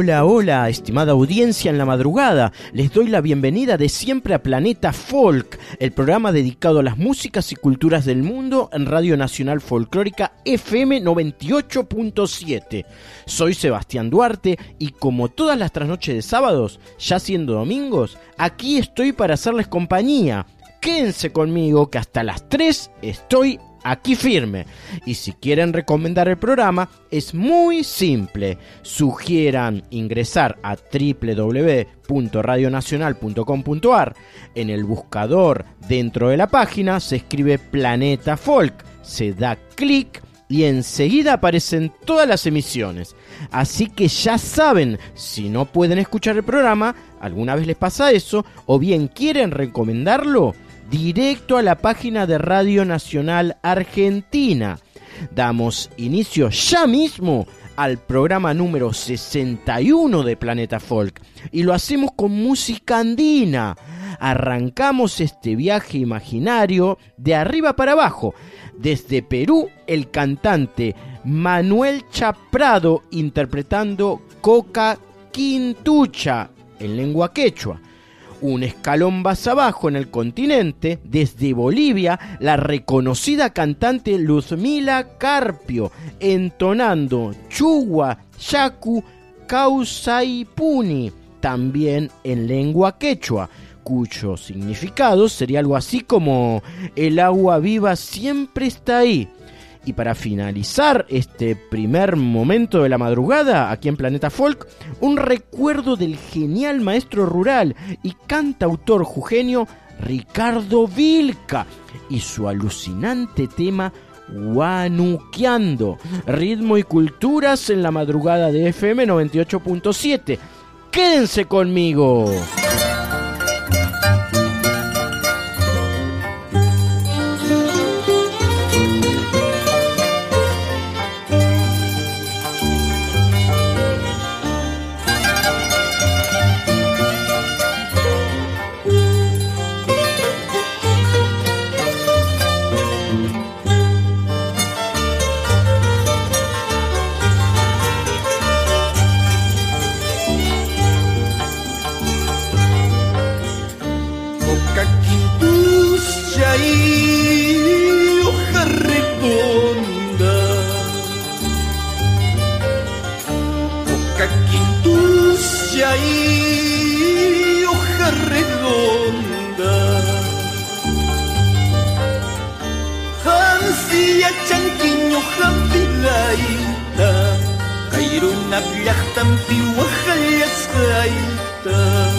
Hola, hola, estimada audiencia en la madrugada. Les doy la bienvenida de siempre a Planeta Folk, el programa dedicado a las músicas y culturas del mundo en Radio Nacional Folclórica FM 98.7. Soy Sebastián Duarte y como todas las trasnoches de sábados, ya siendo domingos, aquí estoy para hacerles compañía. Quédense conmigo que hasta las 3 estoy aquí firme. Y si quieren recomendar el programa, es muy simple. Sugieran ingresar a www.radionacional.com.ar. En el buscador dentro de la página se escribe Planeta Folk. Se da clic y enseguida aparecen todas las emisiones. Así que ya saben, si no pueden escuchar el programa, alguna vez les pasa eso, o bien quieren recomendarlo, directo a la página de Radio Nacional Argentina. Damos inicio ya mismo al programa número 61 de Planeta Folk y lo hacemos con música andina. Arrancamos este viaje imaginario de arriba para abajo. Desde Perú, el cantante Manuel Chaprado interpretando Coca Quintucha en lengua quechua un escalón más abajo en el continente, desde Bolivia, la reconocida cantante Luzmila Carpio, entonando Chugua, Yaku, Puni, también en lengua quechua, cuyo significado sería algo así como el agua viva siempre está ahí. Y para finalizar este primer momento de la madrugada aquí en Planeta Folk, un recuerdo del genial maestro rural y cantautor jujeño Ricardo Vilca y su alucinante tema Guanuqueando, ritmo y culturas en la madrugada de FM 98.7. Quédense conmigo. خيتا خير النبي يختم في وخل خيتا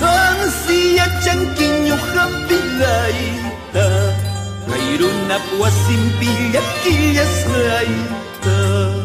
خانسية جنكين يخبي ليتا خير النبي وسيم بيبكي يسخيتا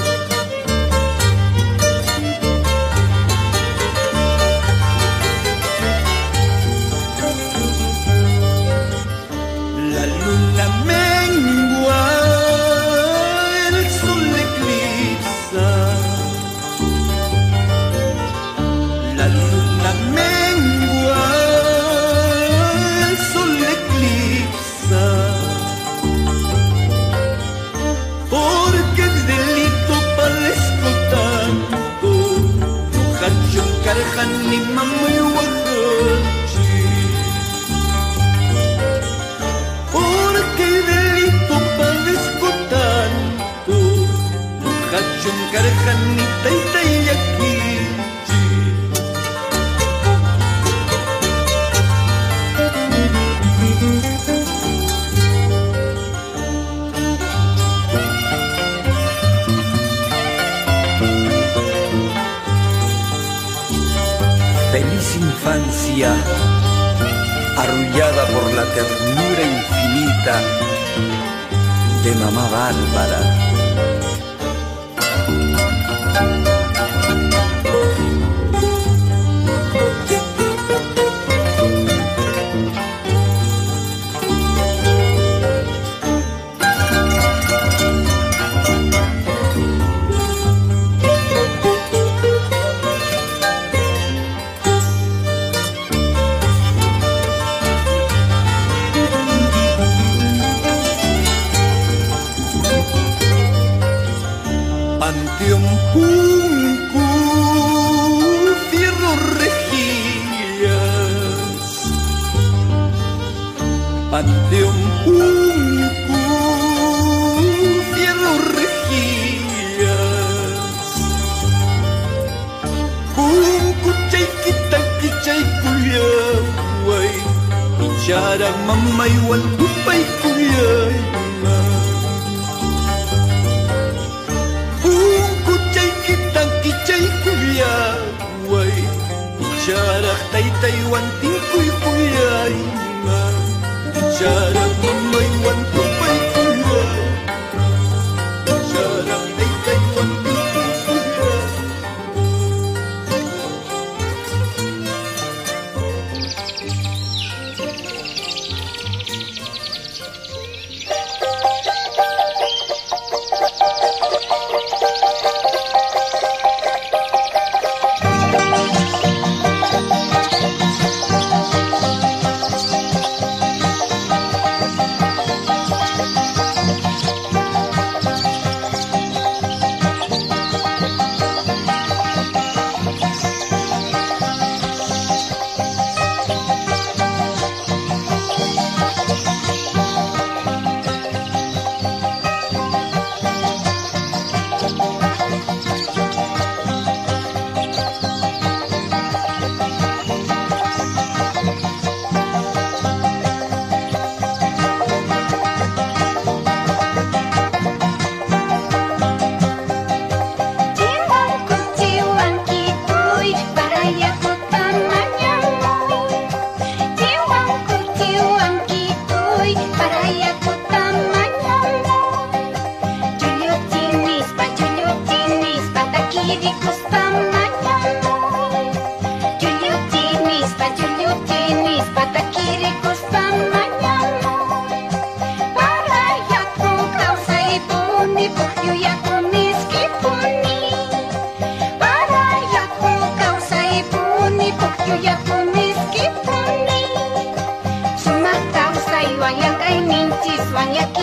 nincis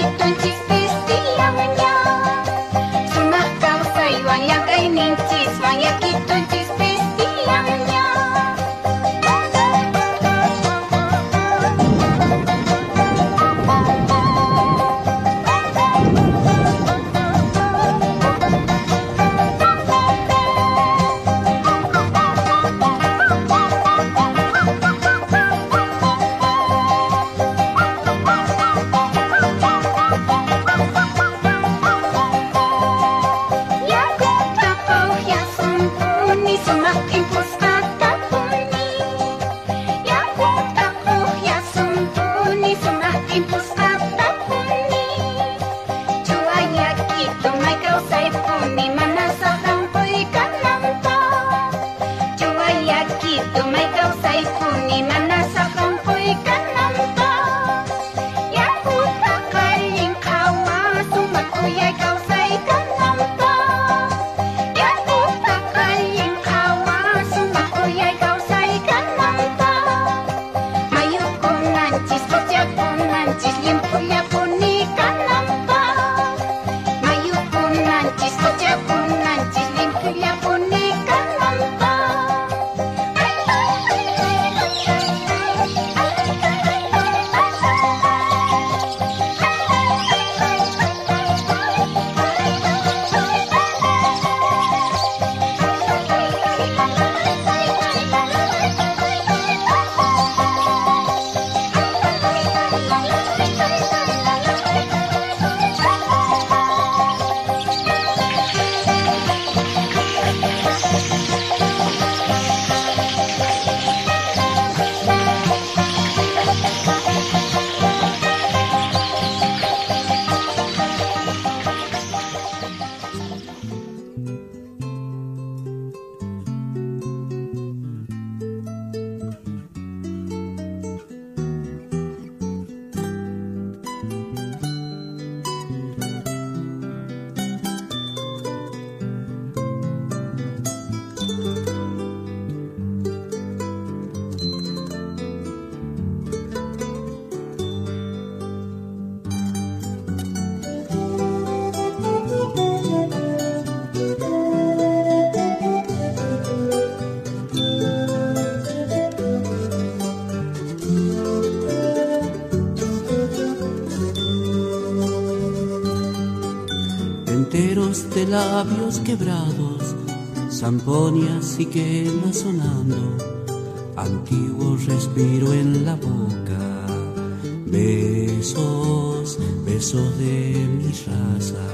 labios quebrados, Zampoña sí quema sonando, antiguo respiro en la boca, besos, besos de mi raza.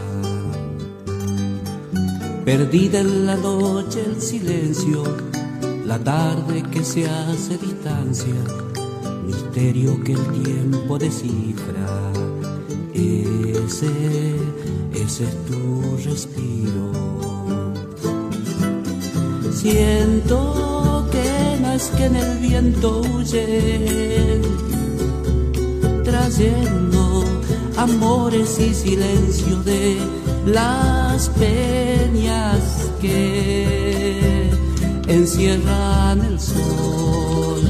Perdida en la noche el silencio, la tarde que se hace distancia, misterio que el tiempo descifra. Ese, ese es tu respiro. Siento que es que en el viento huye, trayendo amores y silencio de las peñas que encierran el sol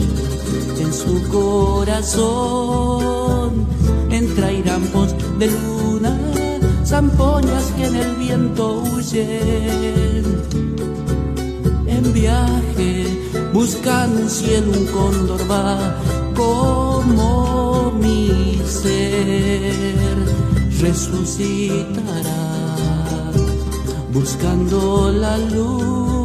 en su corazón entre irampos de luna, zampoñas que en el viento huyen. En viaje, buscando un cielo, un cóndor va como mi ser resucitará buscando la luz.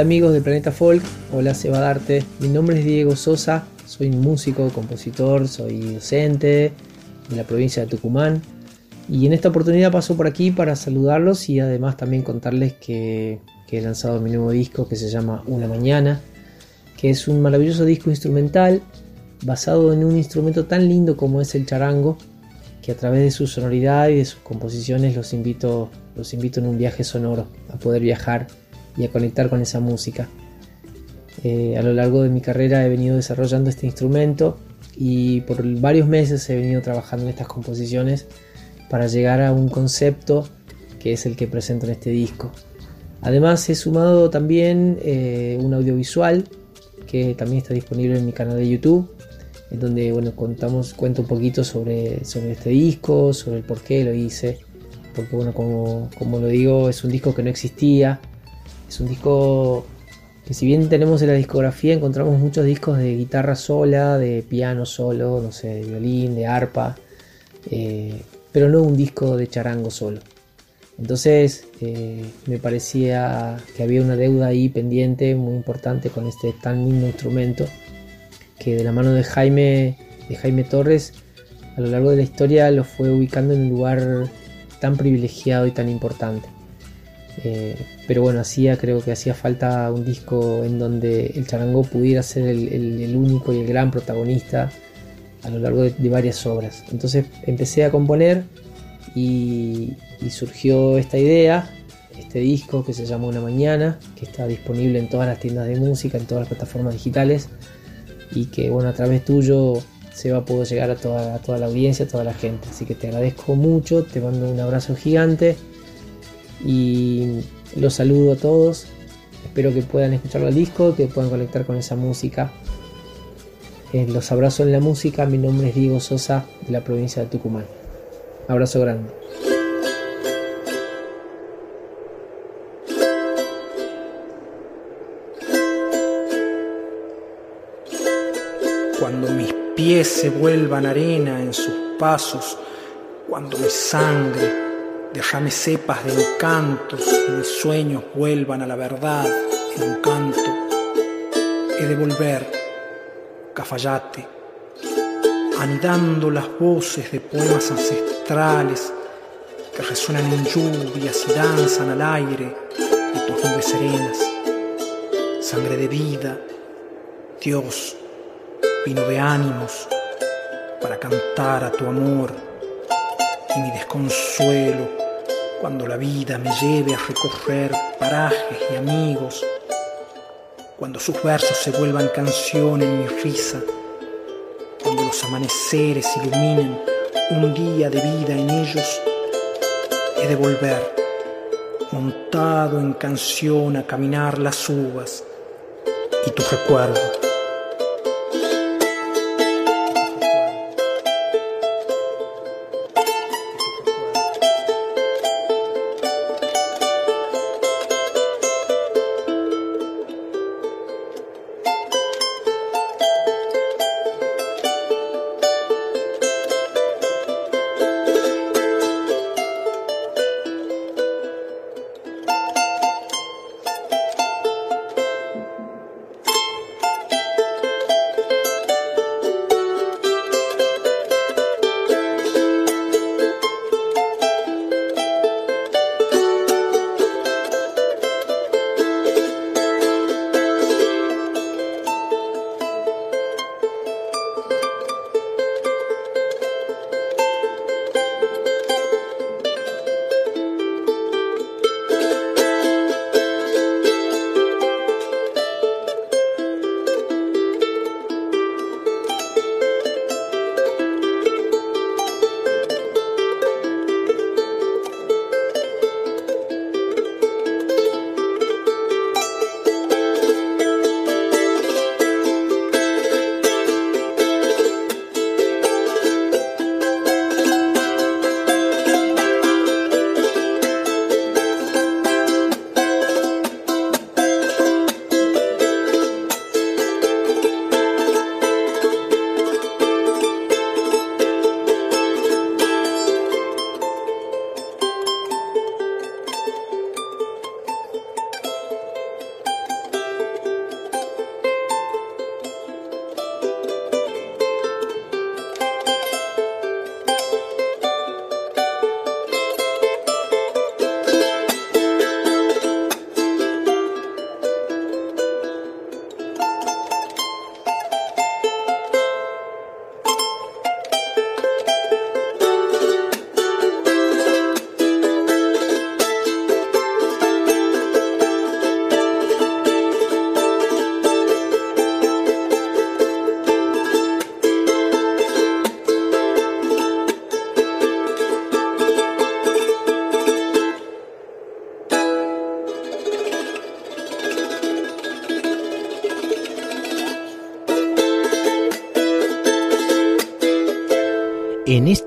Amigos de Planeta Folk, hola Seba Darte, mi nombre es Diego Sosa, soy músico, compositor, soy docente de la provincia de Tucumán. Y en esta oportunidad paso por aquí para saludarlos y además también contarles que, que he lanzado mi nuevo disco que se llama Una Mañana, que es un maravilloso disco instrumental basado en un instrumento tan lindo como es el charango, que a través de su sonoridad y de sus composiciones los invito, los invito en un viaje sonoro a poder viajar y a conectar con esa música. Eh, a lo largo de mi carrera he venido desarrollando este instrumento y por varios meses he venido trabajando en estas composiciones para llegar a un concepto que es el que presento en este disco. Además he sumado también eh, un audiovisual que también está disponible en mi canal de YouTube, en donde bueno, contamos, cuento un poquito sobre, sobre este disco, sobre el por qué lo hice, porque bueno, como, como lo digo, es un disco que no existía, es un disco que si bien tenemos en la discografía encontramos muchos discos de guitarra sola, de piano solo, no sé, de violín, de arpa, eh, pero no un disco de charango solo. Entonces eh, me parecía que había una deuda ahí pendiente muy importante con este tan lindo instrumento que de la mano de Jaime, de Jaime Torres a lo largo de la historia lo fue ubicando en un lugar tan privilegiado y tan importante. Eh, pero bueno, hacía, creo que hacía falta un disco en donde el charango pudiera ser el, único y el gran protagonista a lo largo de, varias obras. Entonces empecé a componer y, surgió esta idea, este disco que se llama Una Mañana, que está disponible en todas las tiendas de música, en todas las plataformas digitales y que bueno, a través tuyo se va a poder llegar a toda, a toda la audiencia, a toda la gente. Así que te agradezco mucho, te mando un abrazo gigante y los saludo a todos. Espero que puedan escuchar el disco, que puedan conectar con esa música. Eh, los abrazo en la música. Mi nombre es Diego Sosa de la provincia de Tucumán. Abrazo grande. cuando mis pies se vuelvan arena en sus pasos, cuando mi sangre derrame cepas de encantos y mis sueños vuelvan a la verdad en un canto, he de volver, Cafayate, anidando las voces de poemas ancestrales que resuenan en lluvias y danzan al aire de tus nubes serenas, sangre de vida, Dios vino de ánimos para cantar a tu amor y mi desconsuelo cuando la vida me lleve a recorrer parajes y amigos, cuando sus versos se vuelvan canción en mi risa, cuando los amaneceres iluminen un día de vida en ellos, he de volver montado en canción a caminar las uvas y tu recuerdo.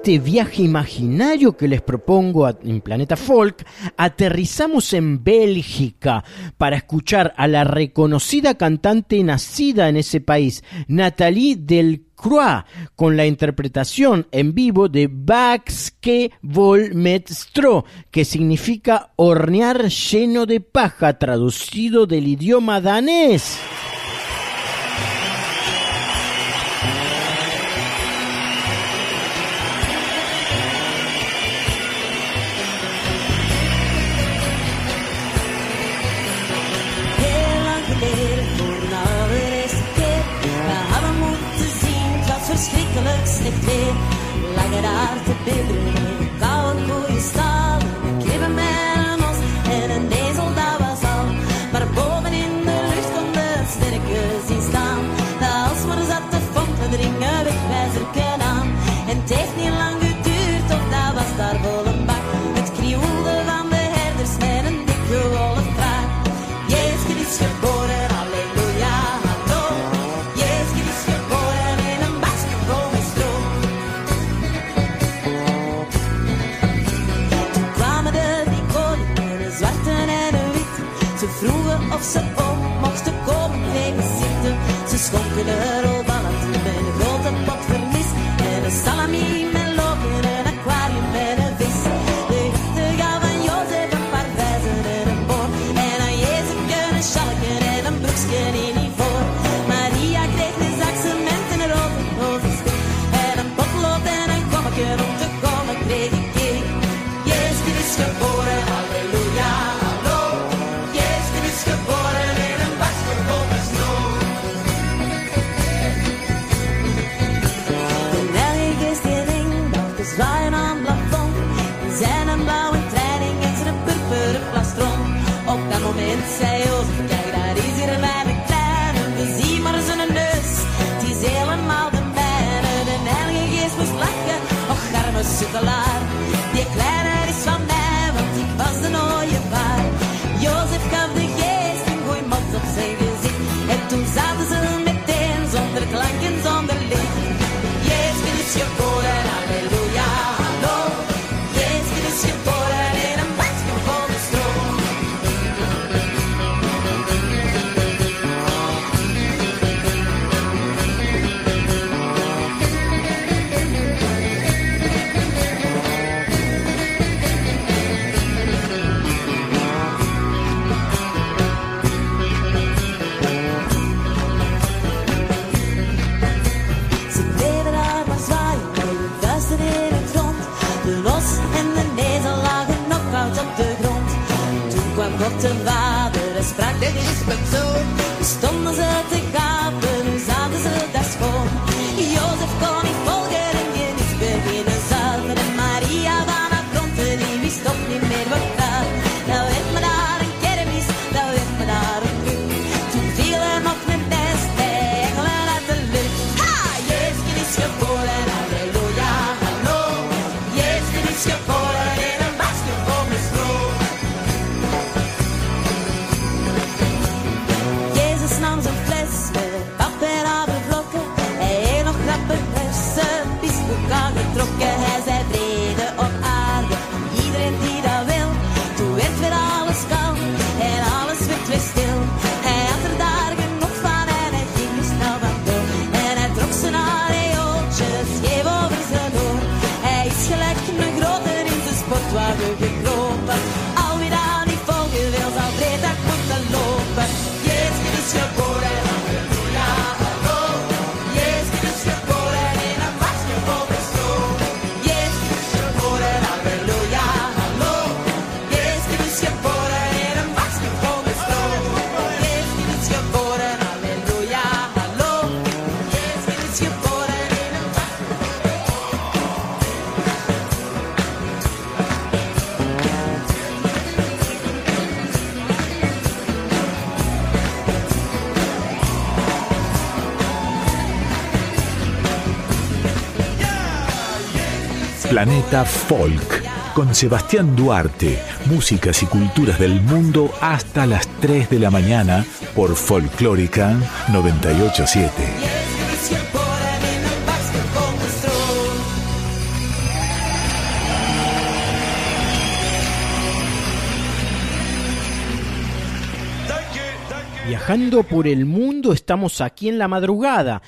Este viaje imaginario que les propongo en Planeta Folk, aterrizamos en Bélgica para escuchar a la reconocida cantante nacida en ese país, Nathalie Delcroix, con la interpretación en vivo de Baxke vol met stro, que significa hornear lleno de paja, traducido del idioma danés. Like el arte pedre vroegen of ze om mochten komen blijven zitten. Ze schonken er Planeta Folk, con Sebastián Duarte, músicas y culturas del mundo hasta las 3 de la mañana por Folclórica 987. Viajando por el mundo estamos aquí en la madrugada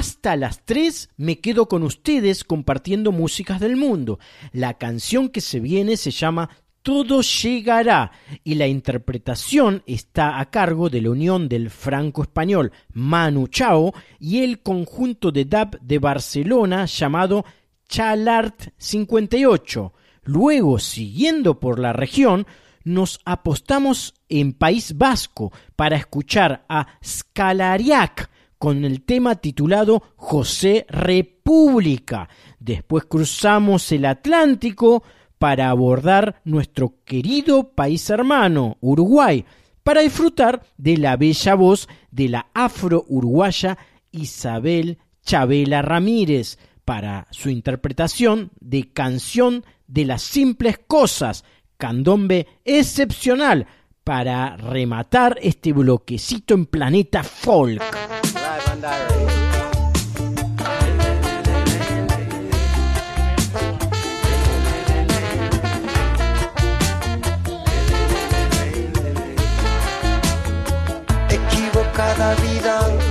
hasta las 3 me quedo con ustedes compartiendo músicas del mundo. La canción que se viene se llama todo llegará y la interpretación está a cargo de la unión del franco-español Manu Chao y el conjunto de DAP de Barcelona llamado Chalart 58. Luego, siguiendo por la región, nos apostamos en País Vasco para escuchar a Scalariac, con el tema titulado José República. Después cruzamos el Atlántico para abordar nuestro querido país hermano, Uruguay, para disfrutar de la bella voz de la afro-uruguaya Isabel Chabela Ramírez para su interpretación de Canción de las Simples Cosas, candombe excepcional para rematar este bloquecito en Planeta Folk. Equivocada vida.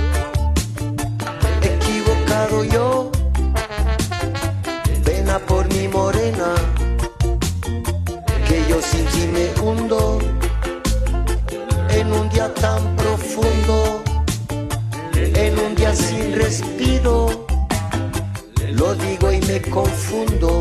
Digo y me confundo.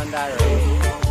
Mandari.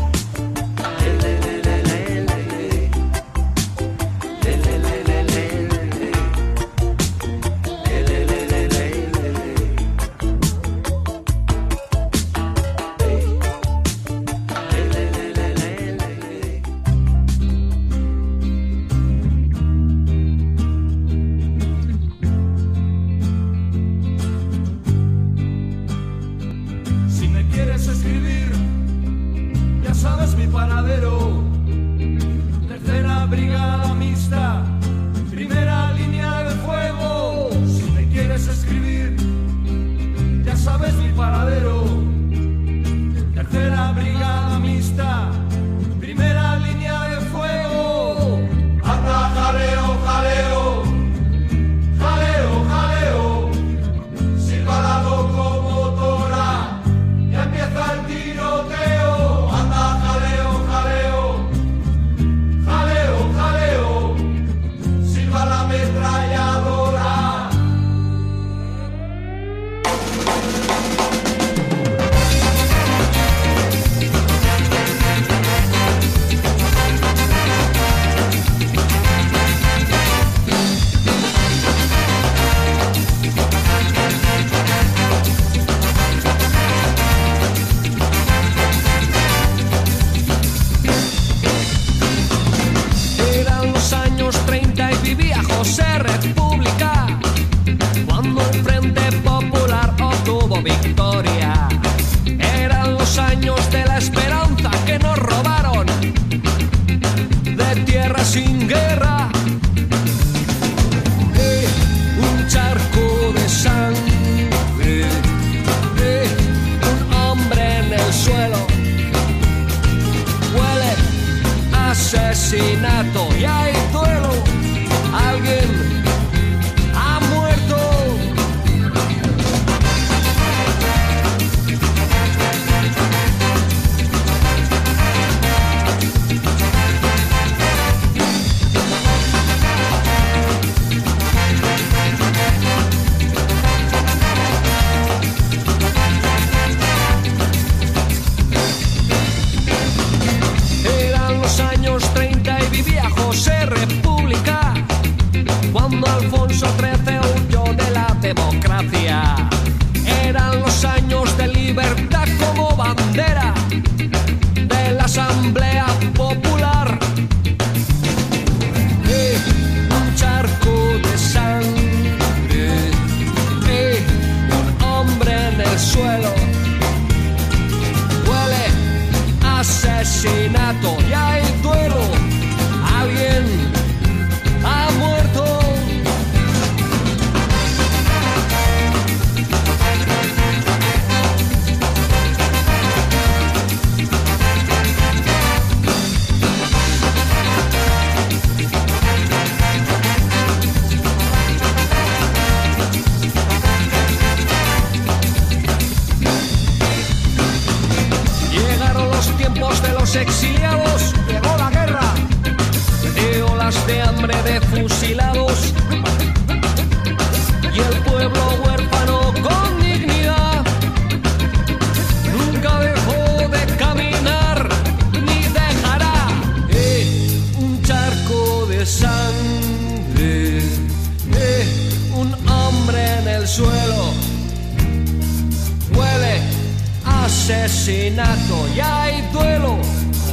asesinato. Y hay duelo,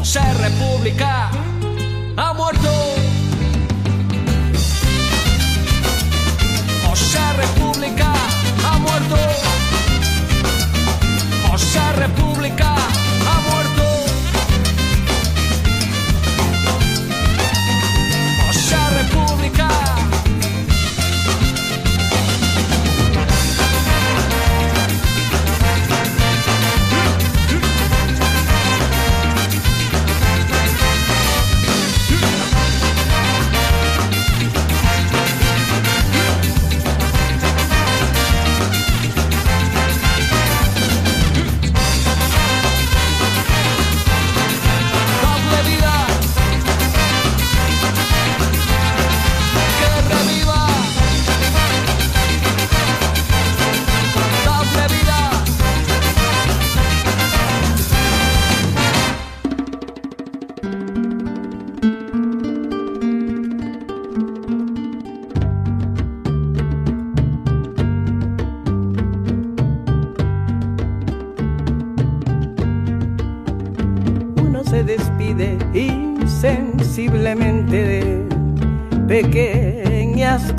ser republicano.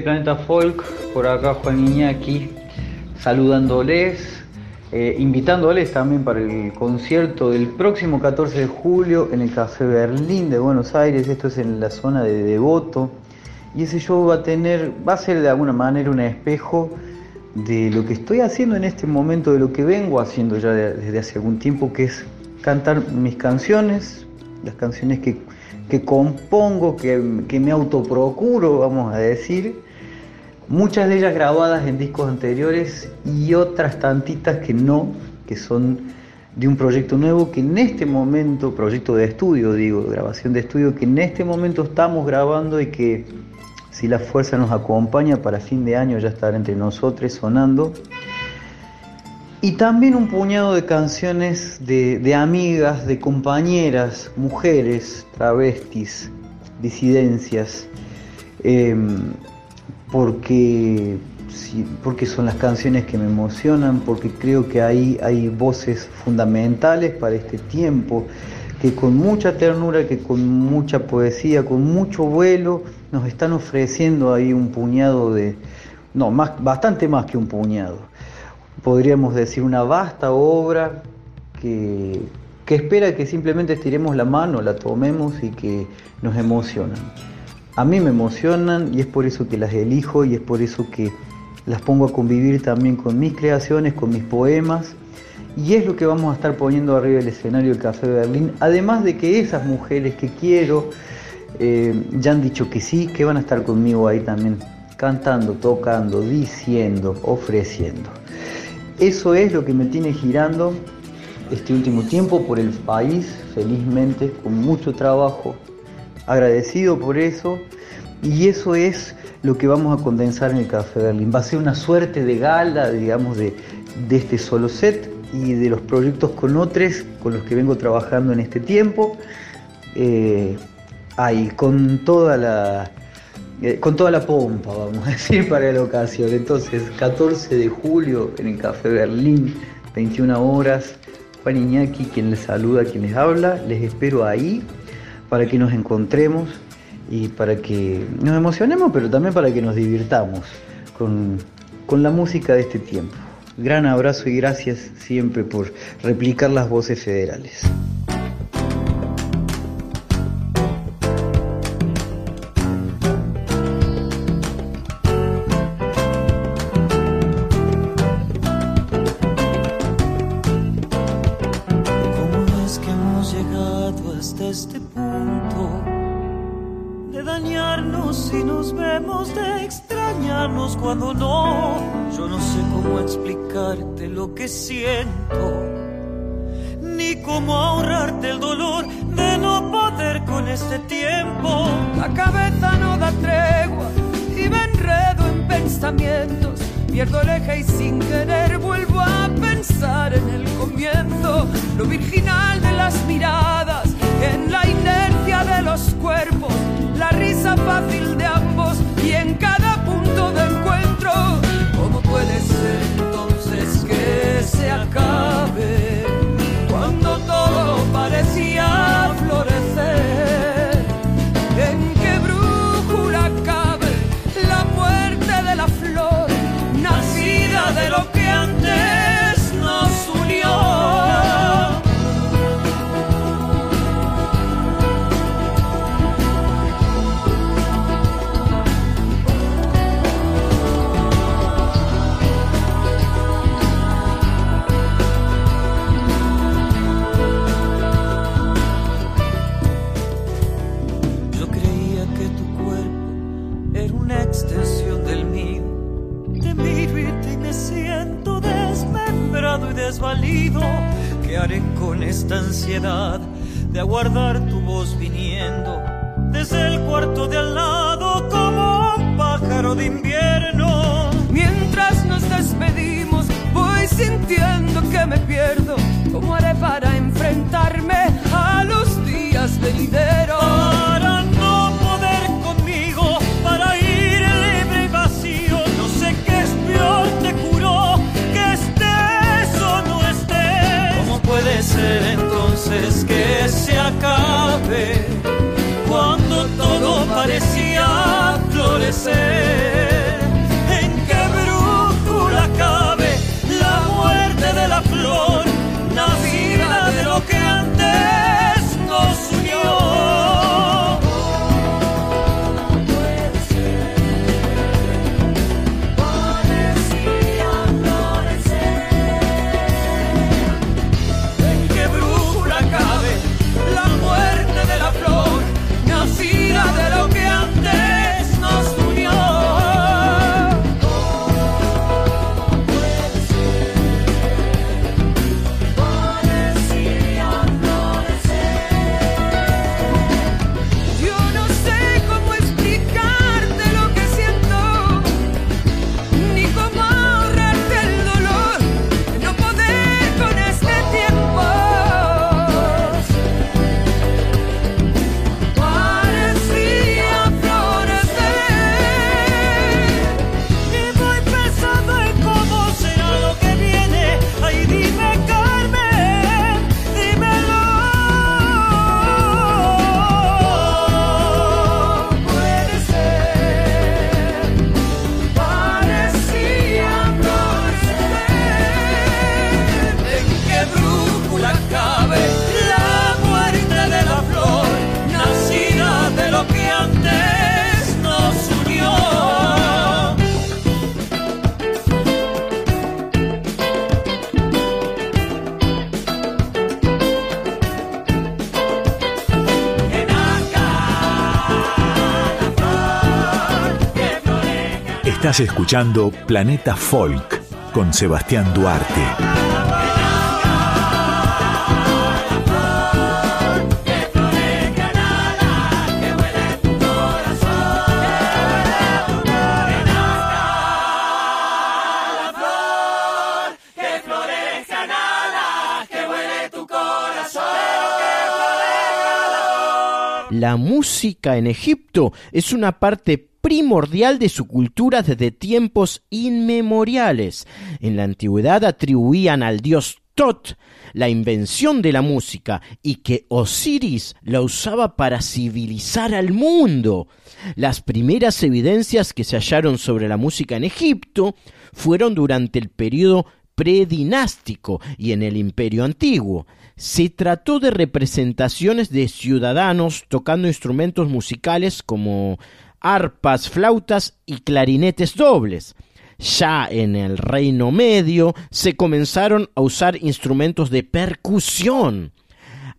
Planeta Folk, por acá Juan Iñaki, saludándoles, eh, invitándoles también para el concierto del próximo 14 de julio en el Café Berlín de Buenos Aires, esto es en la zona de Devoto, y ese show va a tener, va a ser de alguna manera un espejo de lo que estoy haciendo en este momento, de lo que vengo haciendo ya de- desde hace algún tiempo, que es cantar mis canciones, las canciones que, que compongo, que, que me autoprocuro, vamos a decir, muchas de ellas grabadas en discos anteriores y otras tantitas que no, que son de un proyecto nuevo que en este momento, proyecto de estudio, digo, grabación de estudio, que en este momento estamos grabando y que si la fuerza nos acompaña para fin de año ya estará entre nosotros sonando. Y también un puñado de canciones de, de amigas, de compañeras, mujeres, travestis, disidencias, em, porque, porque son las canciones que me emocionan, porque creo que ahí hay voces fundamentales para este tiempo, que con mucha ternura, que con mucha poesía, con mucho vuelo, nos están ofreciendo ahí un puñado de, no, más, bastante más que un puñado, podríamos decir una vasta obra que, que espera que simplemente estiremos la mano, la tomemos y que nos emocionan. A mí me emocionan y es por eso que las elijo y es por eso que las pongo a convivir también con mis creaciones, con mis poemas. Y es lo que vamos a esestar poniendo arriba del escenario del Café Berlín. Además de que esas mujeres que quiero eh, ya han dicho que sí, que van a estar conmigo ahí también, cantando, tocando, diciendo, ofreciendo. Eso es lo que me tiene girando este último tiempo por el país, felizmente, con mucho trabajo, agradecido por eso y eso es lo que vamos a condensar en el Café Berlín. Va a ser una suerte de gala, digamos, de, de este solo set y de los proyectos con otros con los que vengo trabajando en este tiempo. Eh, ahí, con toda la eh, con toda la pompa, vamos a decir, para la ocasión. Entonces, 14 de julio en el Café Berlín, 21 horas. Juan Iñaki, quien les saluda, quien les habla, les espero ahí para que nos encontremos y para que nos emocionemos, pero también para que nos divirtamos con, con la música de este tiempo. Gran abrazo y gracias siempre por replicar las voces federales. Estás escuchando Planeta Folk con Sebastián Duarte. La música en Egipto es una parte primordial de su cultura desde tiempos inmemoriales. En la antigüedad atribuían al dios Tot la invención de la música y que Osiris la usaba para civilizar al mundo. Las primeras evidencias que se hallaron sobre la música en Egipto fueron durante el periodo predinástico y en el Imperio Antiguo. Se trató de representaciones de ciudadanos tocando instrumentos musicales como arpas, flautas y clarinetes dobles. Ya en el Reino Medio se comenzaron a usar instrumentos de percusión.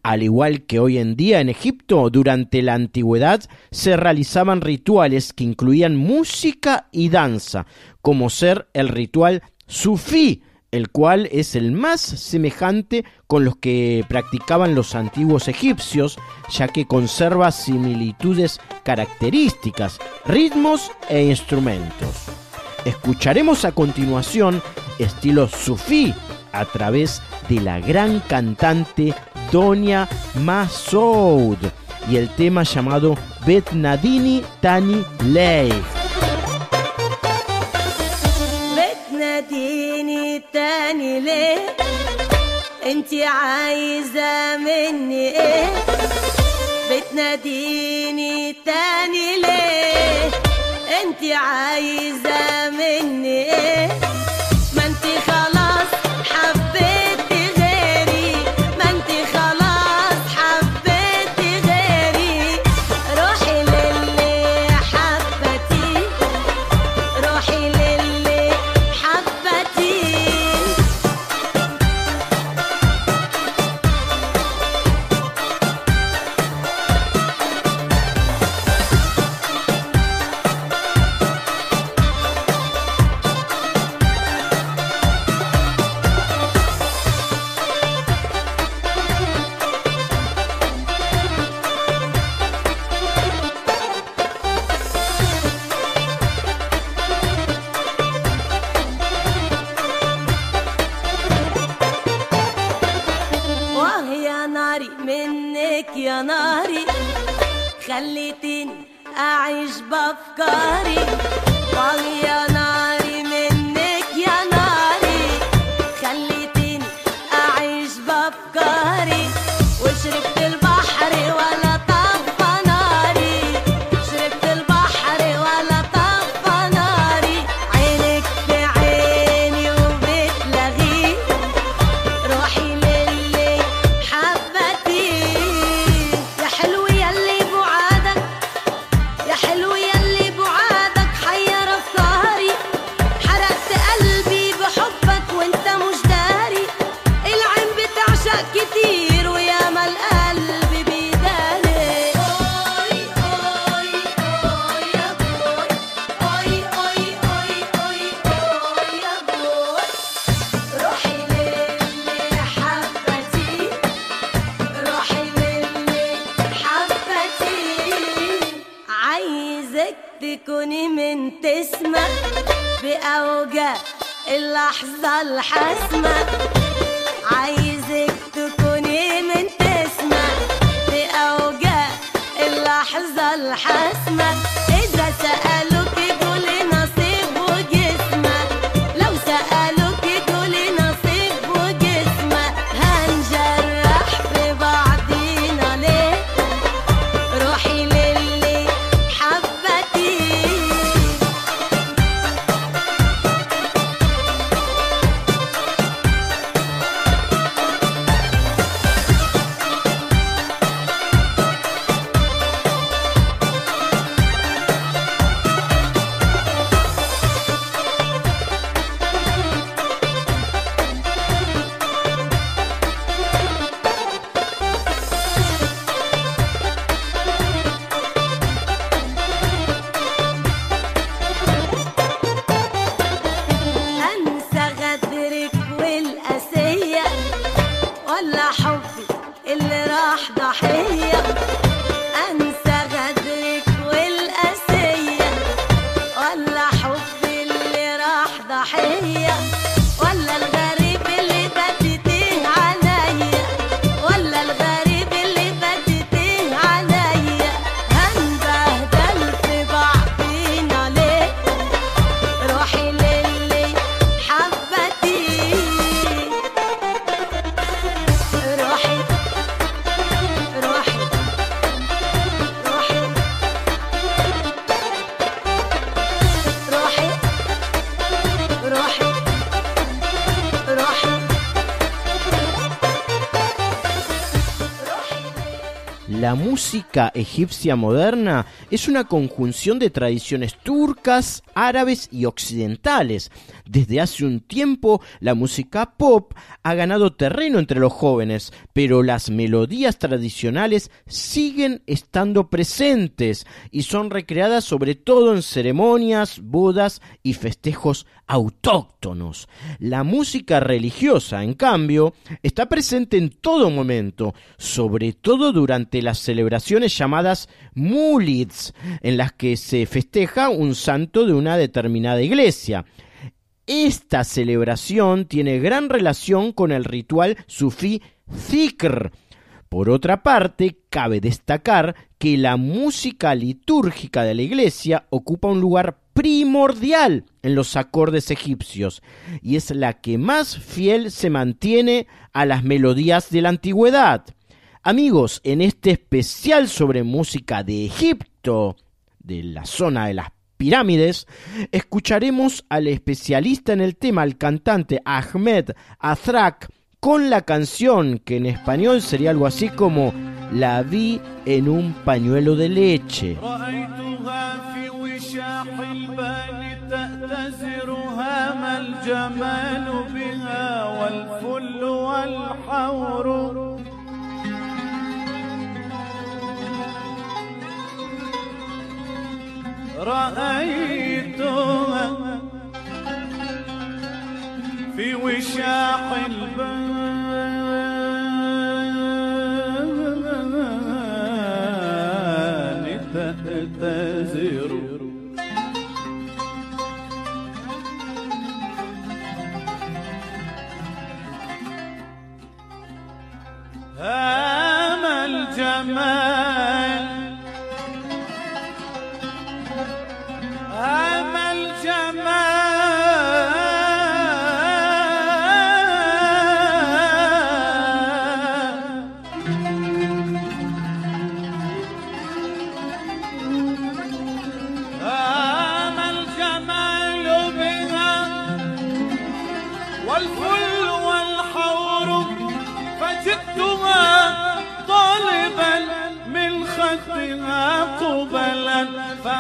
Al igual que hoy en día en Egipto, durante la antigüedad se realizaban rituales que incluían música y danza, como ser el ritual sufí, el cual es el más semejante con los que practicaban los antiguos egipcios, ya que conserva similitudes características, ritmos e instrumentos. Escucharemos a continuación estilo sufí a través de la gran cantante Donia Masoud y el tema llamado Betnadini Tani Lei. بتناديني تاني ليه؟ انتي عايزة مني إيه؟ بتناديني تاني ليه؟ انتي عايزة مني إيه؟ خليتني أعيش بأفكاري. واه egipcia moderna es una conjunción de tradiciones turcas, árabes y occidentales. Desde hace un tiempo la música pop ha ganado terreno entre los jóvenes, pero las melodías tradicionales siguen estando presentes y son recreadas sobre todo en ceremonias, bodas y festejos autóctonos. La música religiosa, en cambio, está presente en todo momento, sobre todo durante las celebraciones llamadas mulids, en las que se festeja un santo de una determinada iglesia. Esta celebración tiene gran relación con el ritual sufí Zikr. Por otra parte, cabe destacar que la música litúrgica de la iglesia ocupa un lugar primordial en los acordes egipcios y es la que más fiel se mantiene a las melodías de la antigüedad. Amigos, en este especial sobre música de Egipto, de la zona de las pirámides, escucharemos al especialista en el tema, el cantante Ahmed Azrak, con la canción que en español sería algo así como La vi en un pañuelo de leche. رأيتها في وشاح البان تأتزر هام الجمال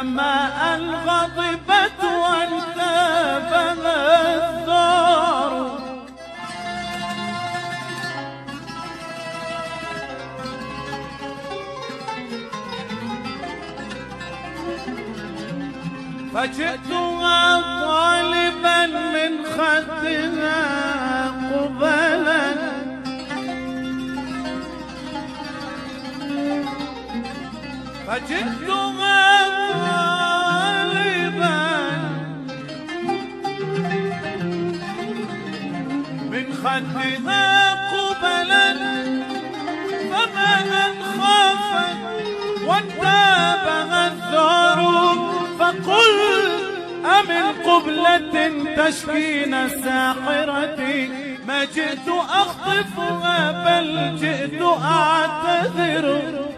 فما أن غضبت وانتابها الثار فجئتها طالبا من خدها قبلا. خدها قبلا فما خافت وانتابها الثار فقل أمن قبلة ساحرتي ما جئت أخطفها بل جئت أعتذر.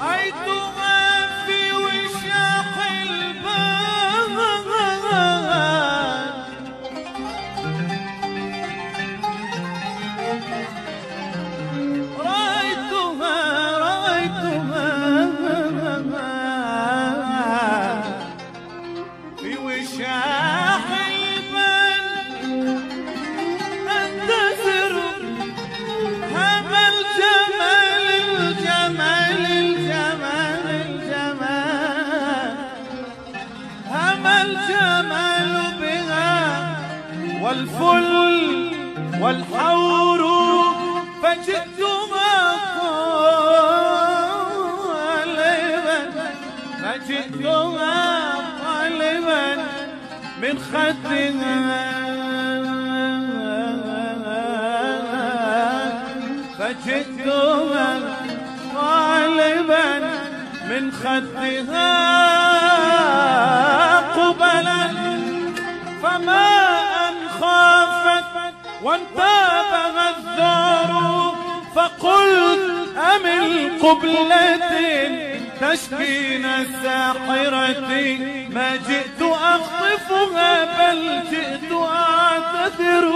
I من خدها فجئتها طالبا من خدها قبلا. فما أن خافت وانتابها فقلت أمل قبلة تشكين الساحرة؟ ما جئت أخطفها بل جئت أعتذر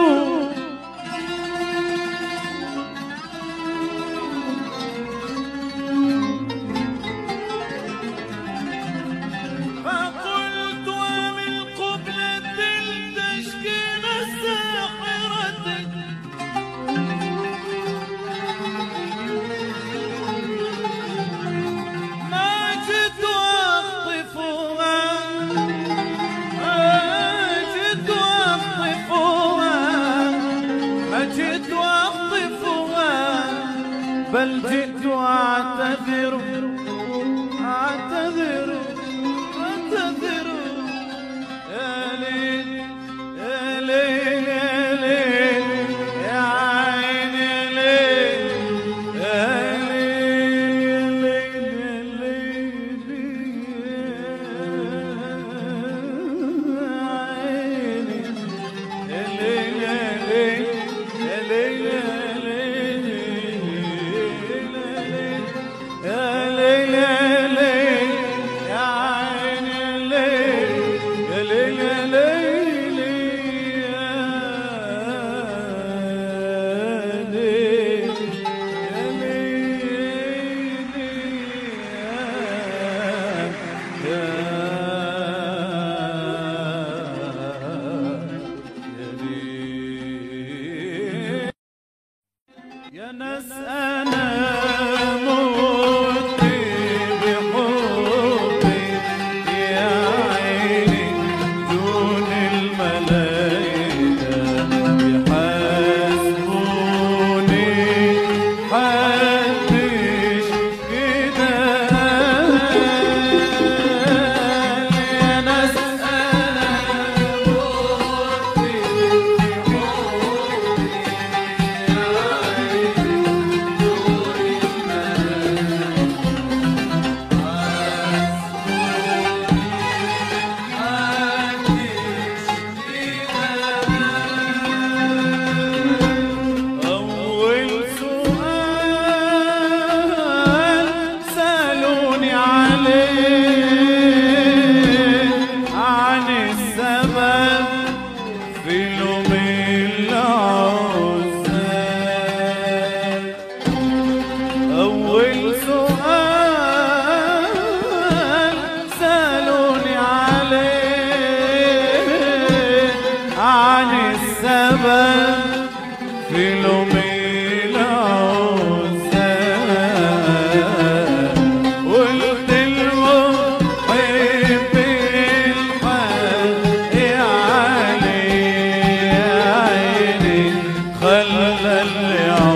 ولا اللي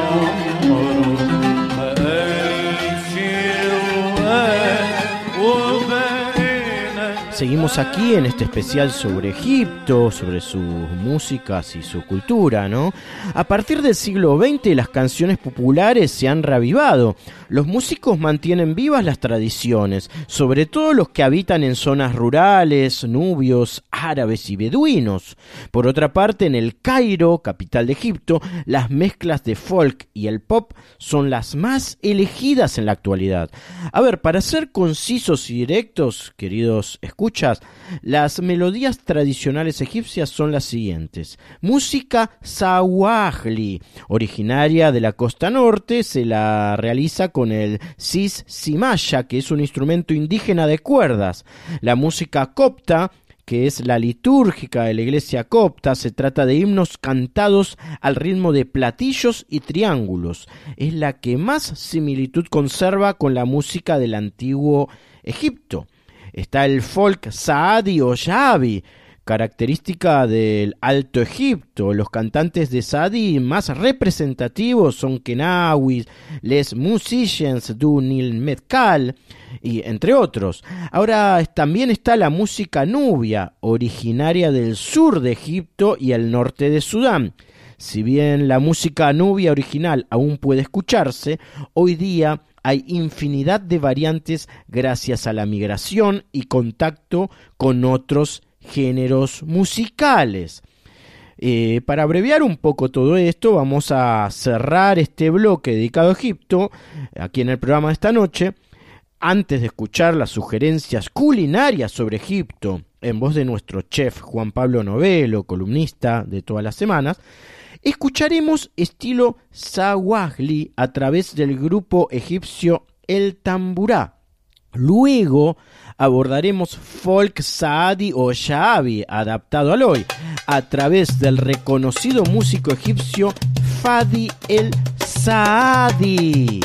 Seguimos aquí en este especial sobre Egipto, sobre sus músicas y su cultura, ¿no? A partir del siglo XX las canciones populares se han reavivado. Los músicos mantienen vivas las tradiciones, sobre todo los que habitan en zonas rurales, nubios, árabes y beduinos. Por otra parte, en el Cairo, capital de Egipto, las mezclas de folk y el pop son las más elegidas en la actualidad. A ver, para ser concisos y directos, queridos escuchas, las melodías tradicionales egipcias son las siguientes. Música sawahli, originaria de la costa norte, se la realiza con el sis simaya, que es un instrumento indígena de cuerdas. La música copta, que es la litúrgica de la iglesia copta, se trata de himnos cantados al ritmo de platillos y triángulos. Es la que más similitud conserva con la música del antiguo Egipto. Está el folk saadi o yabi, característica del Alto Egipto. Los cantantes de Saadi más representativos son Kenawi, Les Musicians du Nil y entre otros. Ahora también está la música nubia, originaria del sur de Egipto y el norte de Sudán. Si bien la música nubia original aún puede escucharse, hoy día hay infinidad de variantes gracias a la migración y contacto con otros géneros musicales. Eh, para abreviar un poco todo esto, vamos a cerrar este bloque dedicado a Egipto, aquí en el programa de esta noche, antes de escuchar las sugerencias culinarias sobre Egipto en voz de nuestro chef Juan Pablo Novelo, columnista de todas las semanas, escucharemos estilo Sawahli a través del grupo egipcio El Tamburá. Luego abordaremos folk saadi o shaabi adaptado al hoy a través del reconocido músico egipcio Fadi el Saadi.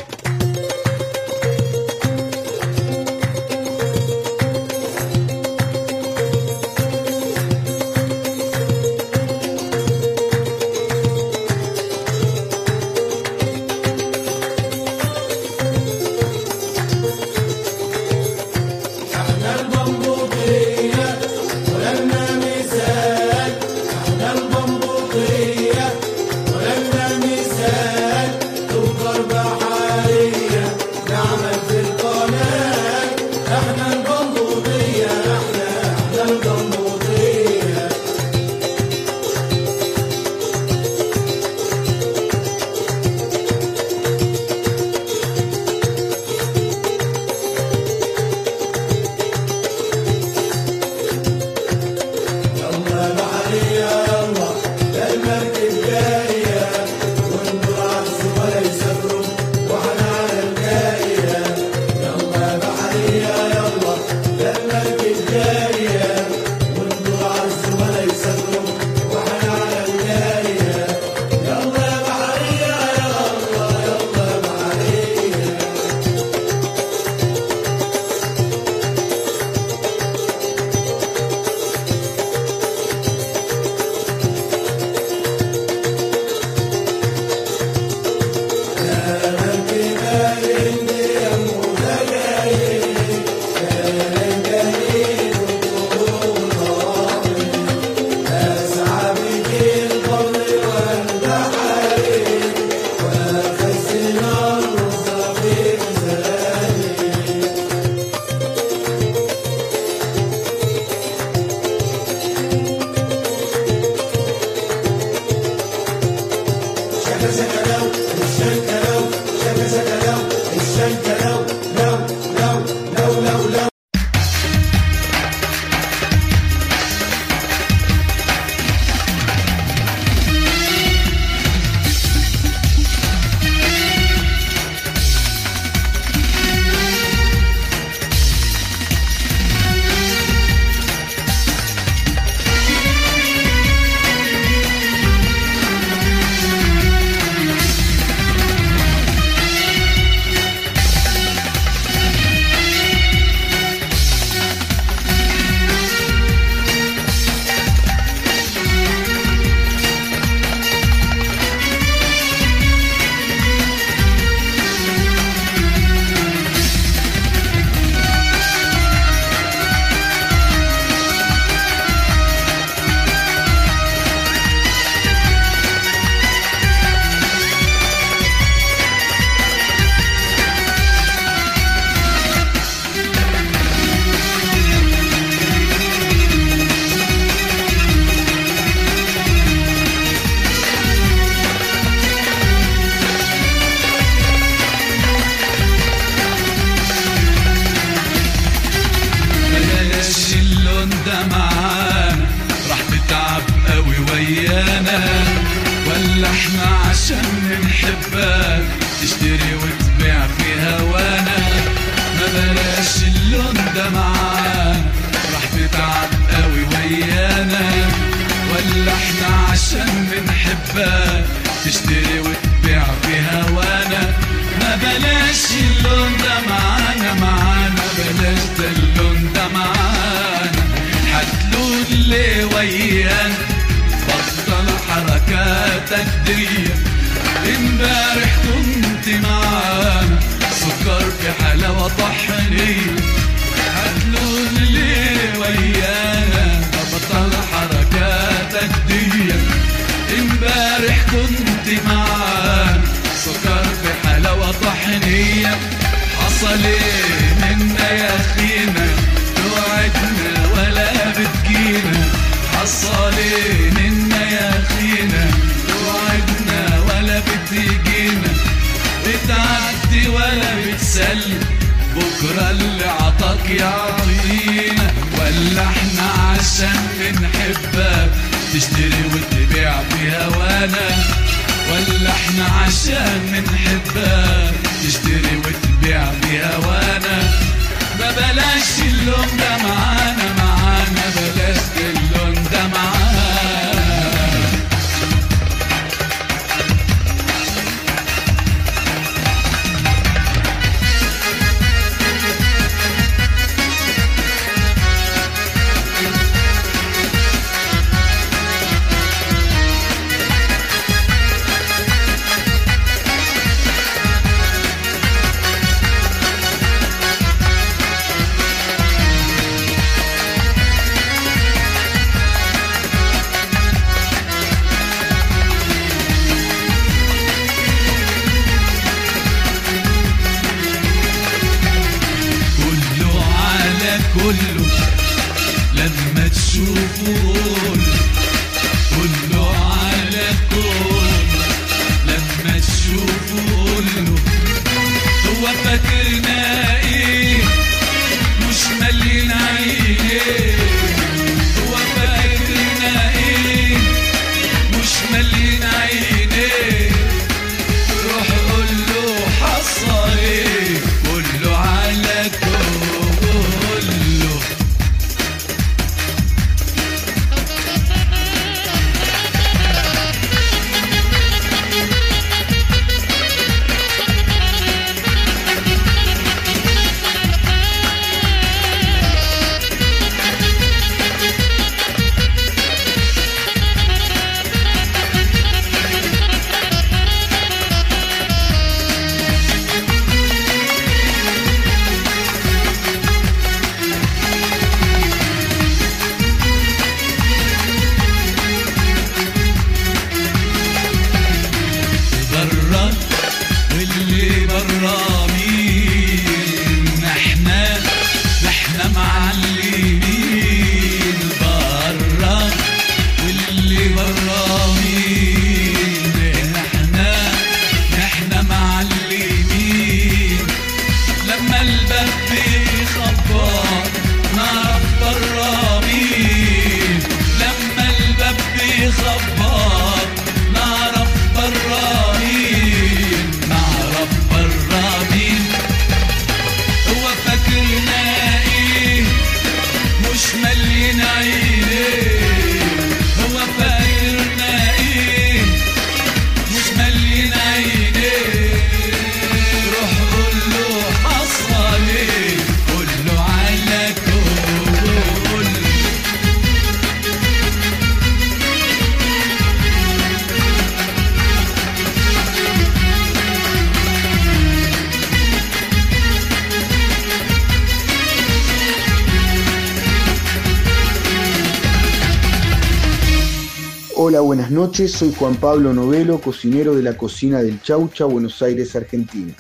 Noches. Soy Juan Pablo Novelo, cocinero de la cocina del Chaucha, Buenos Aires, Argentina.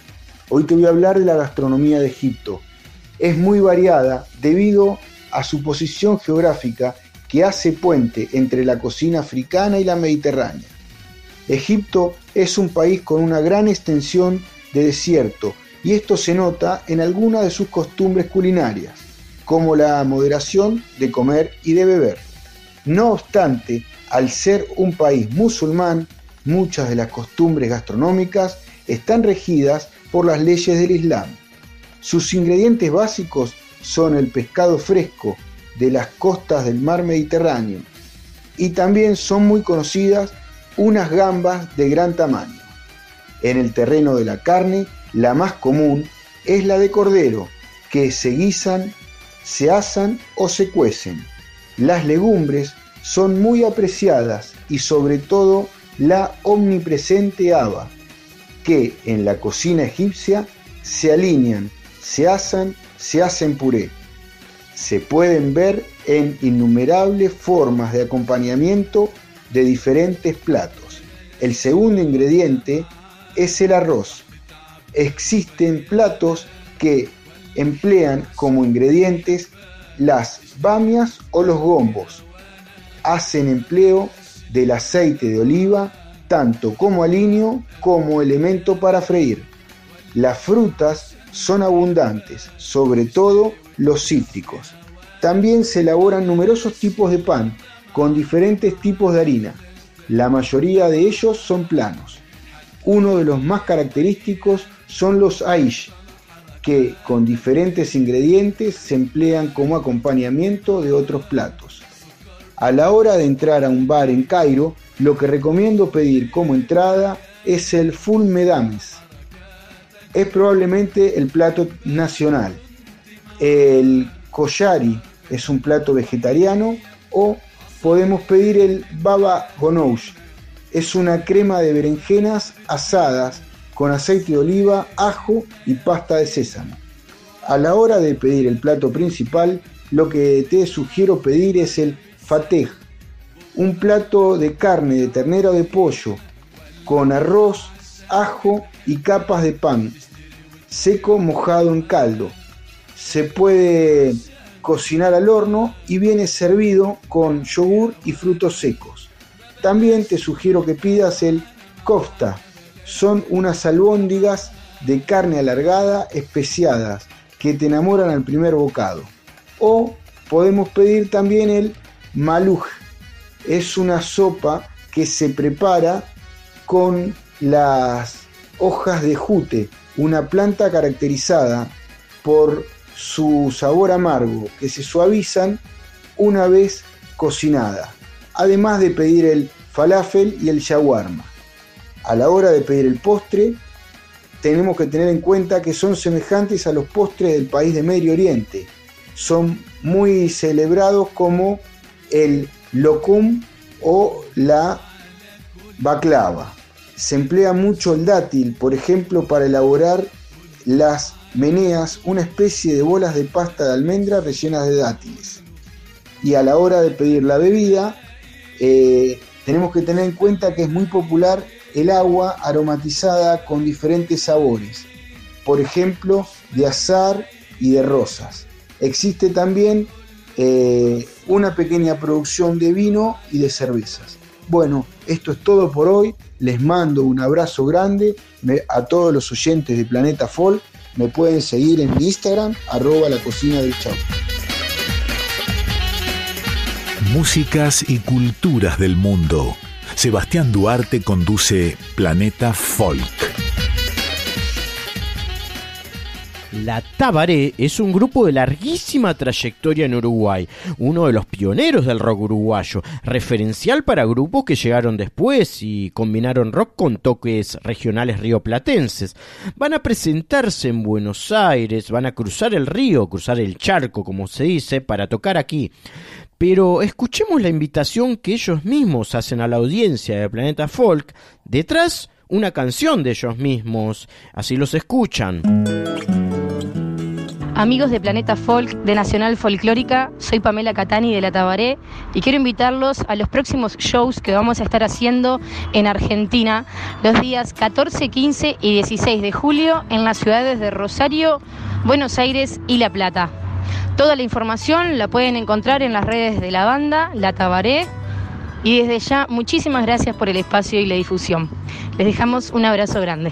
Hoy te voy a hablar de la gastronomía de Egipto. Es muy variada debido a su posición geográfica que hace puente entre la cocina africana y la mediterránea. Egipto es un país con una gran extensión de desierto y esto se nota en algunas de sus costumbres culinarias, como la moderación de comer y de beber. No obstante, al ser un país musulmán, muchas de las costumbres gastronómicas están regidas por las leyes del Islam. Sus ingredientes básicos son el pescado fresco de las costas del mar Mediterráneo y también son muy conocidas unas gambas de gran tamaño. En el terreno de la carne, la más común es la de cordero, que se guisan, se asan o se cuecen. Las legumbres son muy apreciadas y sobre todo la omnipresente haba, que en la cocina egipcia se alinean, se asan, se hacen puré. Se pueden ver en innumerables formas de acompañamiento de diferentes platos. El segundo ingrediente es el arroz. Existen platos que emplean como ingredientes las bamias o los gombos. Hacen empleo del aceite de oliva tanto como aliño como elemento para freír. Las frutas son abundantes, sobre todo los cítricos. También se elaboran numerosos tipos de pan con diferentes tipos de harina. La mayoría de ellos son planos. Uno de los más característicos son los aish, que con diferentes ingredientes se emplean como acompañamiento de otros platos. A la hora de entrar a un bar en Cairo, lo que recomiendo pedir como entrada es el full medames. Es probablemente el plato nacional. El koshari es un plato vegetariano o podemos pedir el baba ganoush. Es una crema de berenjenas asadas con aceite de oliva, ajo y pasta de sésamo. A la hora de pedir el plato principal, lo que te sugiero pedir es el fatej, un plato de carne de ternera o de pollo con arroz, ajo y capas de pan seco mojado en caldo. Se puede cocinar al horno y viene servido con yogur y frutos secos. También te sugiero que pidas el kofta. Son unas albóndigas de carne alargada especiadas que te enamoran al primer bocado. O podemos pedir también el maluj. Es una sopa que se prepara con las hojas de jute, una planta caracterizada por su sabor amargo, que se suavizan una vez cocinada, además de pedir el falafel y el shawarma. A la hora de pedir el postre, tenemos que tener en cuenta que son semejantes a los postres del país de Medio Oriente. Son muy celebrados como el locum o la baklava. Se emplea mucho el dátil, por ejemplo, para elaborar las meneas, una especie de bolas de pasta de almendra rellenas de dátiles. Y a la hora de pedir la bebida, eh, tenemos que tener en cuenta que es muy popular el agua aromatizada con diferentes sabores, por ejemplo, de azar y de rosas. Existe también eh, una pequeña producción de vino y de cervezas. Bueno, esto es todo por hoy. Les mando un abrazo grande a todos los oyentes de Planeta Folk. Me pueden seguir en mi Instagram, arroba la cocina del chau. Músicas y culturas del mundo. Sebastián Duarte conduce Planeta Folk. La Tabaré es un grupo de larguísima trayectoria en Uruguay, uno de los pioneros del rock uruguayo, referencial para grupos que llegaron después y combinaron rock con toques regionales rioplatenses. Van a presentarse en Buenos Aires, van a cruzar el río, cruzar el charco, como se dice, para tocar aquí. Pero escuchemos la invitación que ellos mismos hacen a la audiencia de Planeta Folk. Detrás, una canción de ellos mismos. Así los escuchan. Amigos de Planeta Folk, de Nacional Folclórica, soy Pamela Catani de La Tabaré y quiero invitarlos a los próximos shows que vamos a estar haciendo en Argentina los días 14, 15 y 16 de julio en las ciudades de Rosario, Buenos Aires y La Plata. Toda la información la pueden encontrar en las redes de la banda, La Tabaré. Y desde ya, muchísimas gracias por el espacio y la difusión. Les dejamos un abrazo grande.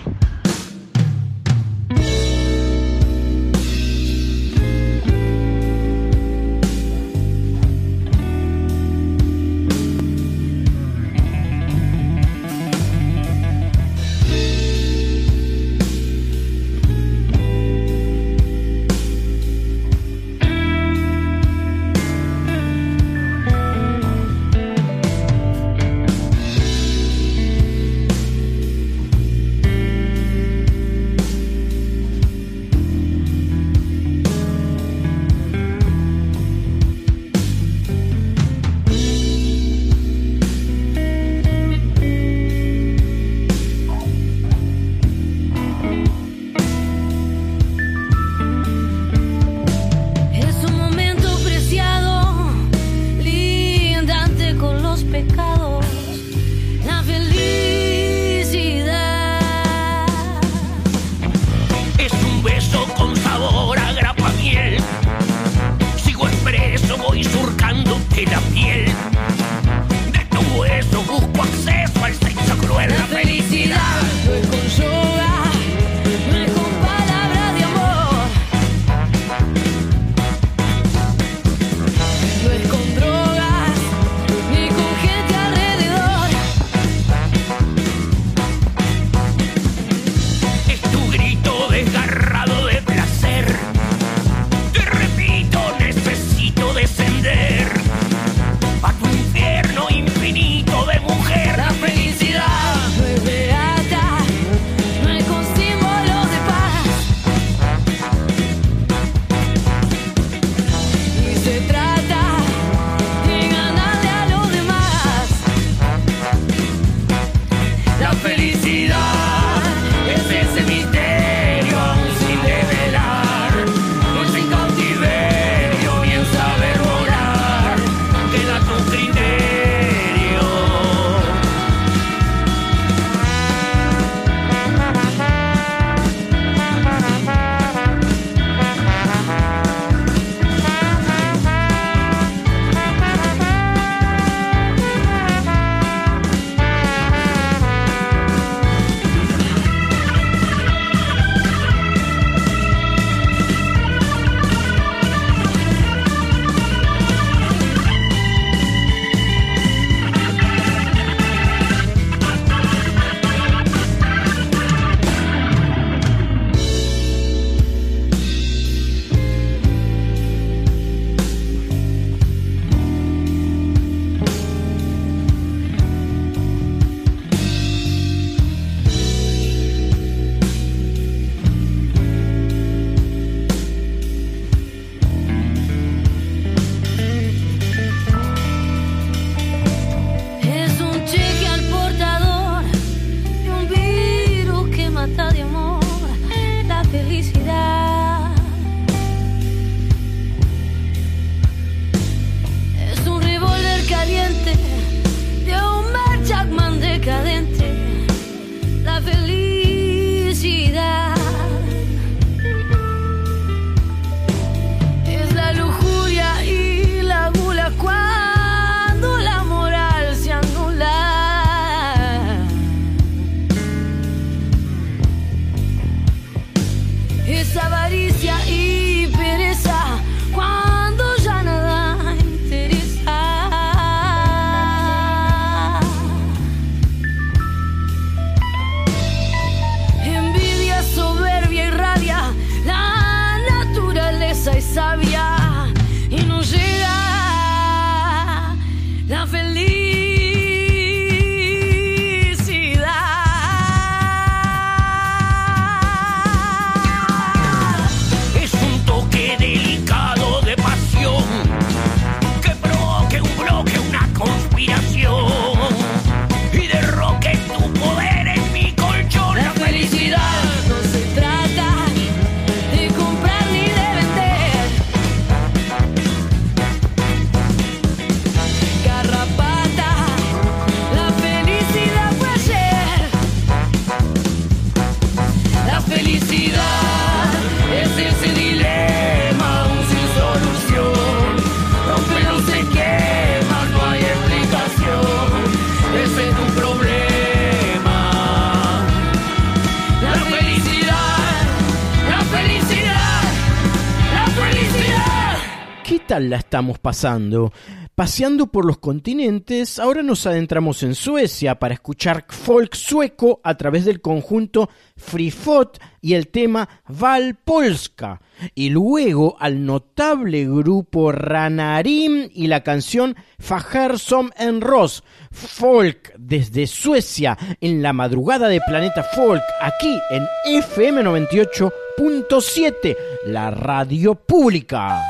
¿Qué tal la estamos pasando? Paseando por los continentes, ahora nos adentramos en Suecia para escuchar folk sueco a través del conjunto Frifot y el tema Valpolska, y luego al notable grupo Ranarim y la canción Fajar som en Ross, folk desde Suecia en la madrugada de Planeta Folk, aquí en FM 98.7, la radio pública.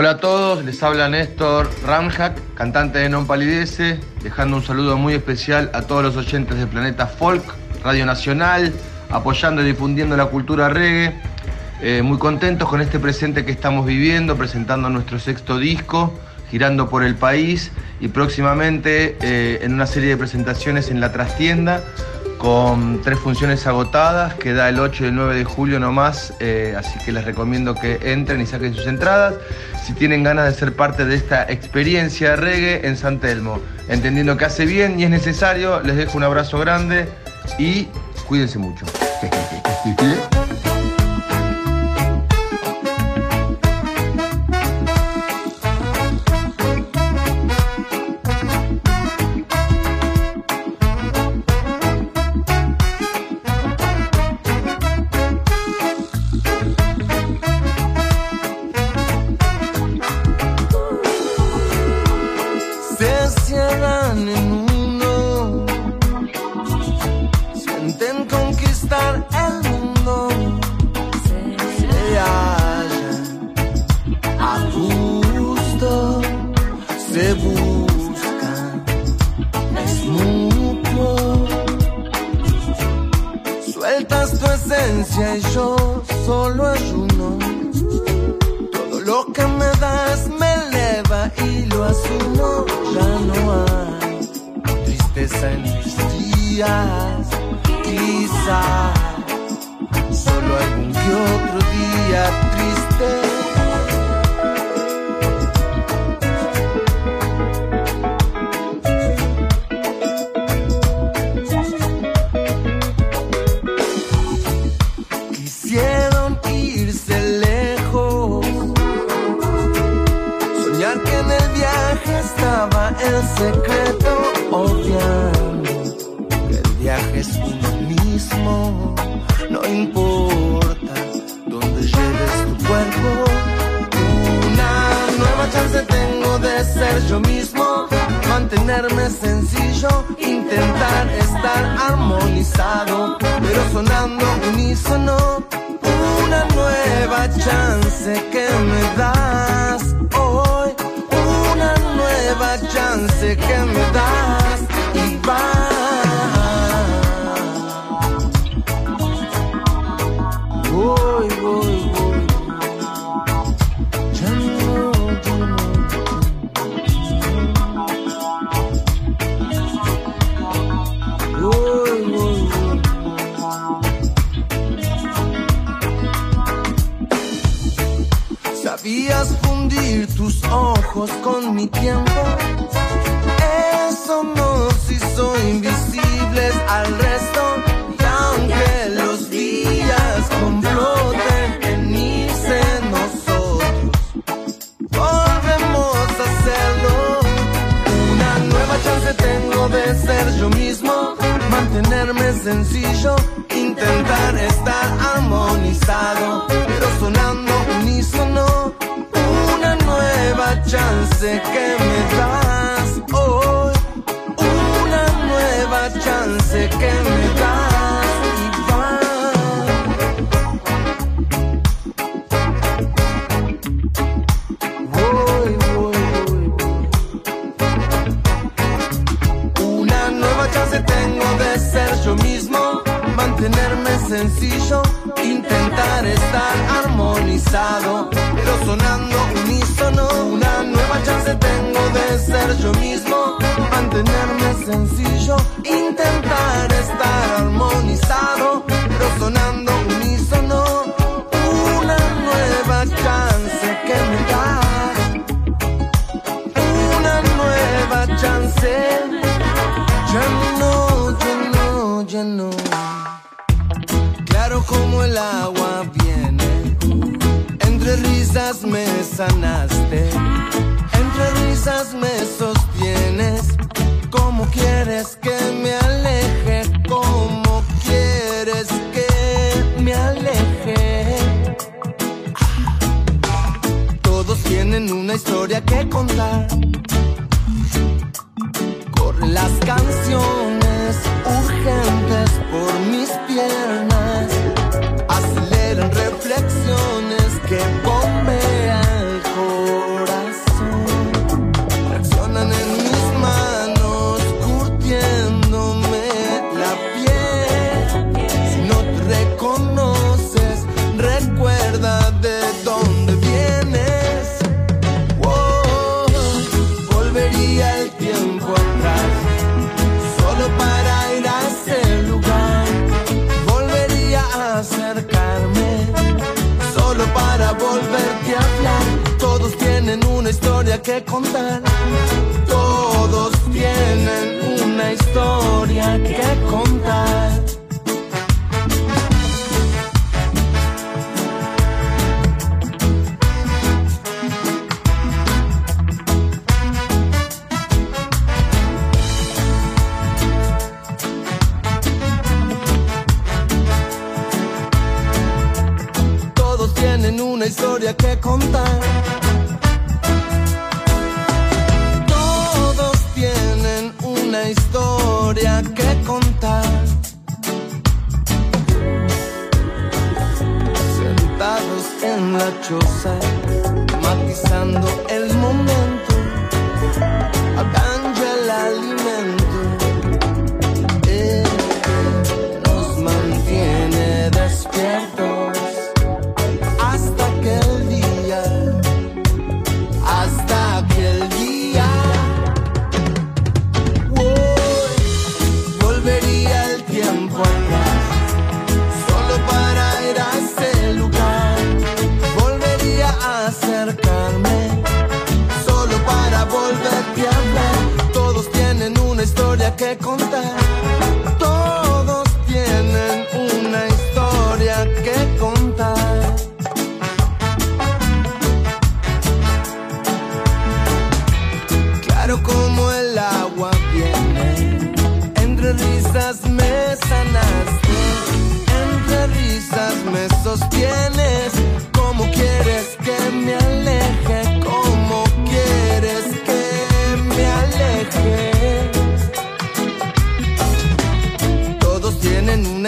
Hola a todos, les habla Néstor Ramjak, cantante de Non Palidece, dejando un saludo muy especial a todos los oyentes de Planeta Folk, Radio Nacional, apoyando y difundiendo la cultura reggae. Eh, muy contentos con este presente que estamos viviendo, presentando nuestro sexto disco, girando por el país y próximamente eh, en una serie de presentaciones en la trastienda con tres funciones agotadas, queda el 8 y el 9 de julio nomás, eh, así que les recomiendo que entren y saquen sus entradas. Si tienen ganas de ser parte de esta experiencia de reggae en San Telmo, entendiendo que hace bien y es necesario, les dejo un abrazo grande y cuídense mucho.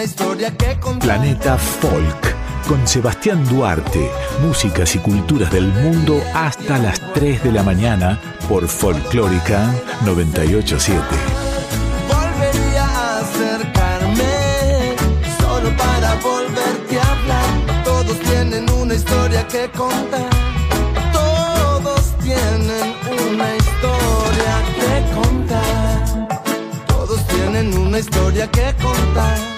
una historia que contar. Planeta Folk con Sebastián Duarte, músicas y culturas del mundo hasta las 3 de la mañana por Folclórica 987. Volvería a acercarme solo para volverte a hablar. Todos tienen una historia que contar. Todos tienen una historia que contar. Todos tienen una historia que contar.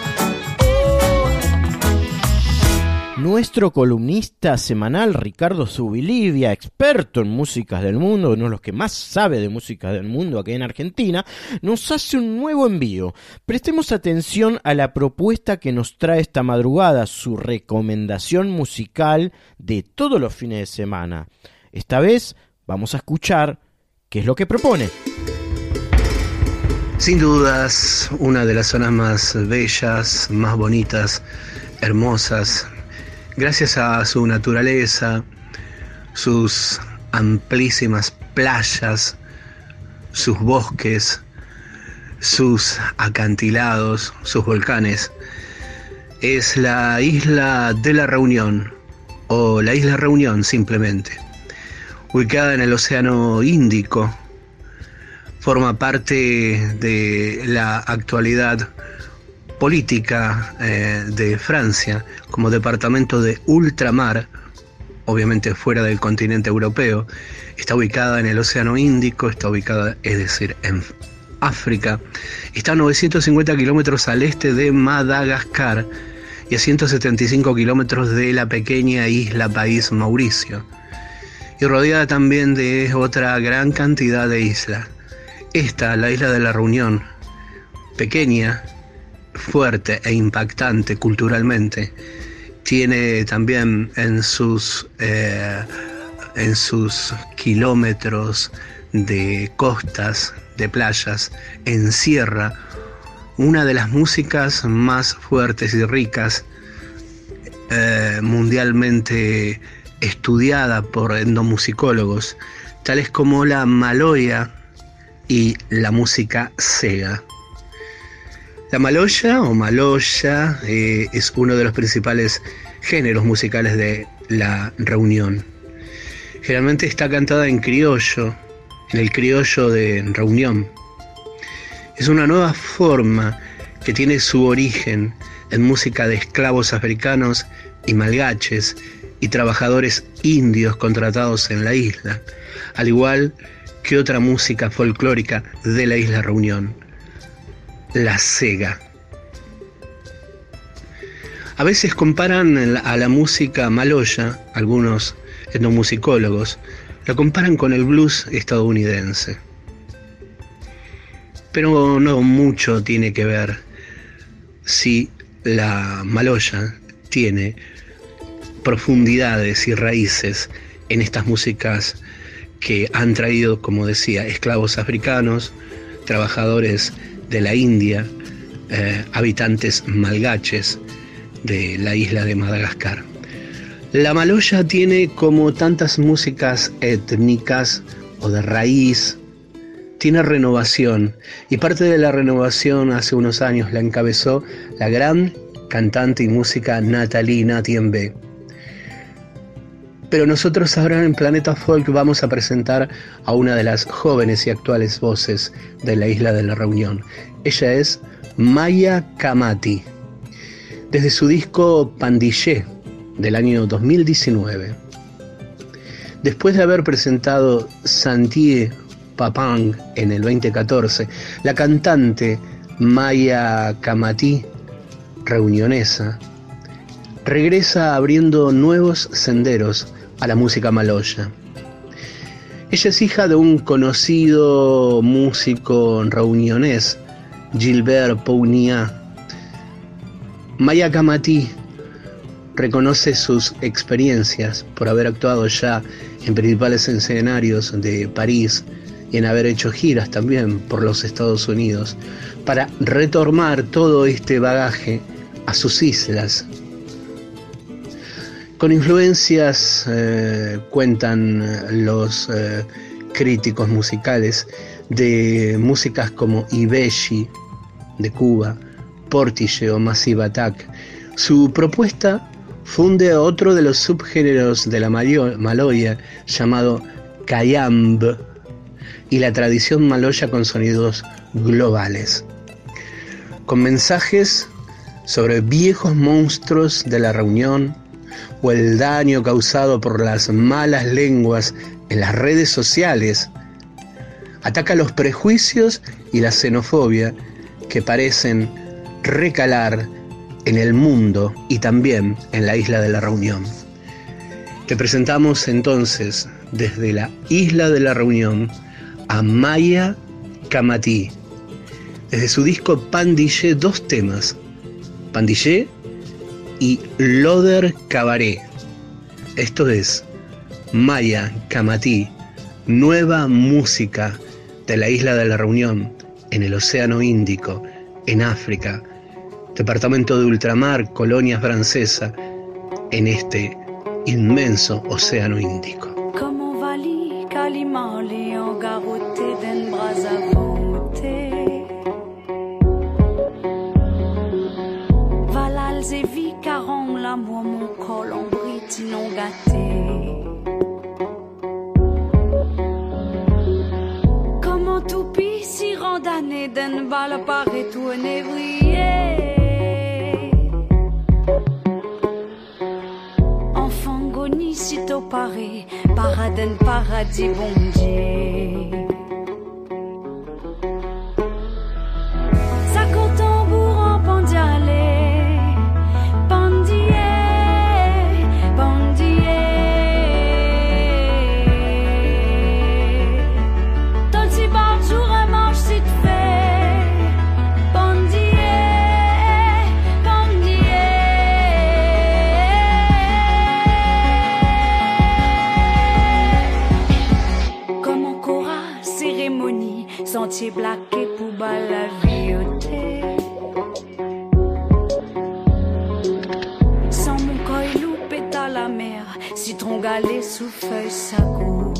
Nuestro columnista semanal Ricardo Subilivia, experto en músicas del mundo, uno de los que más sabe de música del mundo aquí en Argentina, nos hace un nuevo envío. Prestemos atención a la propuesta que nos trae esta madrugada, su recomendación musical de todos los fines de semana. Esta vez vamos a escuchar qué es lo que propone. Sin dudas, una de las zonas más bellas, más bonitas, hermosas, gracias a su naturaleza, sus amplísimas playas, sus bosques, sus acantilados, sus volcanes, es la isla de la Reunión, o la isla Reunión simplemente, ubicada en el Océano Índico, forma parte de la actualidad política eh, de Francia como departamento de ultramar, obviamente fuera del continente europeo, está ubicada en el Océano Índico, está ubicada, es decir, en África, está a 950 kilómetros al este de Madagascar y a 175 kilómetros de la pequeña isla país Mauricio, y rodeada también de otra gran cantidad de islas. Esta, la isla de la Reunión, pequeña, fuerte e impactante culturalmente, tiene también en sus, eh, en sus kilómetros de costas, de playas, encierra una de las músicas más fuertes y ricas eh, mundialmente estudiada por endomusicólogos, tales como la maloya, y la música sega. La maloya o maloya eh, es uno de los principales géneros musicales de la reunión. Generalmente está cantada en criollo, en el criollo de reunión. Es una nueva forma que tiene su origen en música de esclavos africanos y malgaches y trabajadores indios contratados en la isla, al igual que otra música folclórica de la isla Reunión, la sega. A veces comparan a la música maloya, algunos etnomusicólogos, la comparan con el blues estadounidense. Pero no mucho tiene que ver si la maloya tiene profundidades y raíces en estas músicas que han traído, como decía, esclavos africanos, trabajadores de la India, eh, habitantes malgaches de la isla de Madagascar. La maloya tiene como tantas músicas étnicas o de raíz, tiene renovación y parte de la renovación hace unos años la encabezó la gran cantante y música Nathalie Natiembe. Pero nosotros ahora en Planeta Folk vamos a presentar a una de las jóvenes y actuales voces de la isla de la Reunión. Ella es Maya Kamati. Desde su disco Pandillé del año 2019. Después de haber presentado Santie Papang en el 2014, la cantante Maya Kamati, reunionesa, regresa abriendo nuevos senderos a la música maloya. Ella es hija de un conocido músico reunionés, Gilbert Pounia. Maya Kamati reconoce sus experiencias por haber actuado ya en principales escenarios de París y en haber hecho giras también por los Estados Unidos para retomar todo este bagaje a sus islas con influencias, eh, cuentan eh, los eh, críticos musicales, de músicas como Ibeshi de Cuba, Portishe o Massive Attack. Su propuesta funde a otro de los subgéneros de la maloya llamado Kayamb y la tradición maloya con sonidos globales, con mensajes sobre viejos monstruos de la reunión o el daño causado por las malas lenguas en las redes sociales. Ataca los prejuicios y la xenofobia que parecen recalar en el mundo y también en la isla de la Reunión. Te presentamos entonces desde la isla de la Reunión a Maya Kamatí. Desde su disco Pandillé dos temas, Pandillé y Loder Cabaret. Esto es Maya Kamatí, nueva música de la isla de la Reunión en el Océano Índico, en África, departamento de ultramar, colonia francesa, en este inmenso Océano Índico. Kalima, certaines balles apparaît tout inébrié. Enfant goni, si t'au paré, paradin, paradis, bon Dieu. Citron galé sous feuille sago.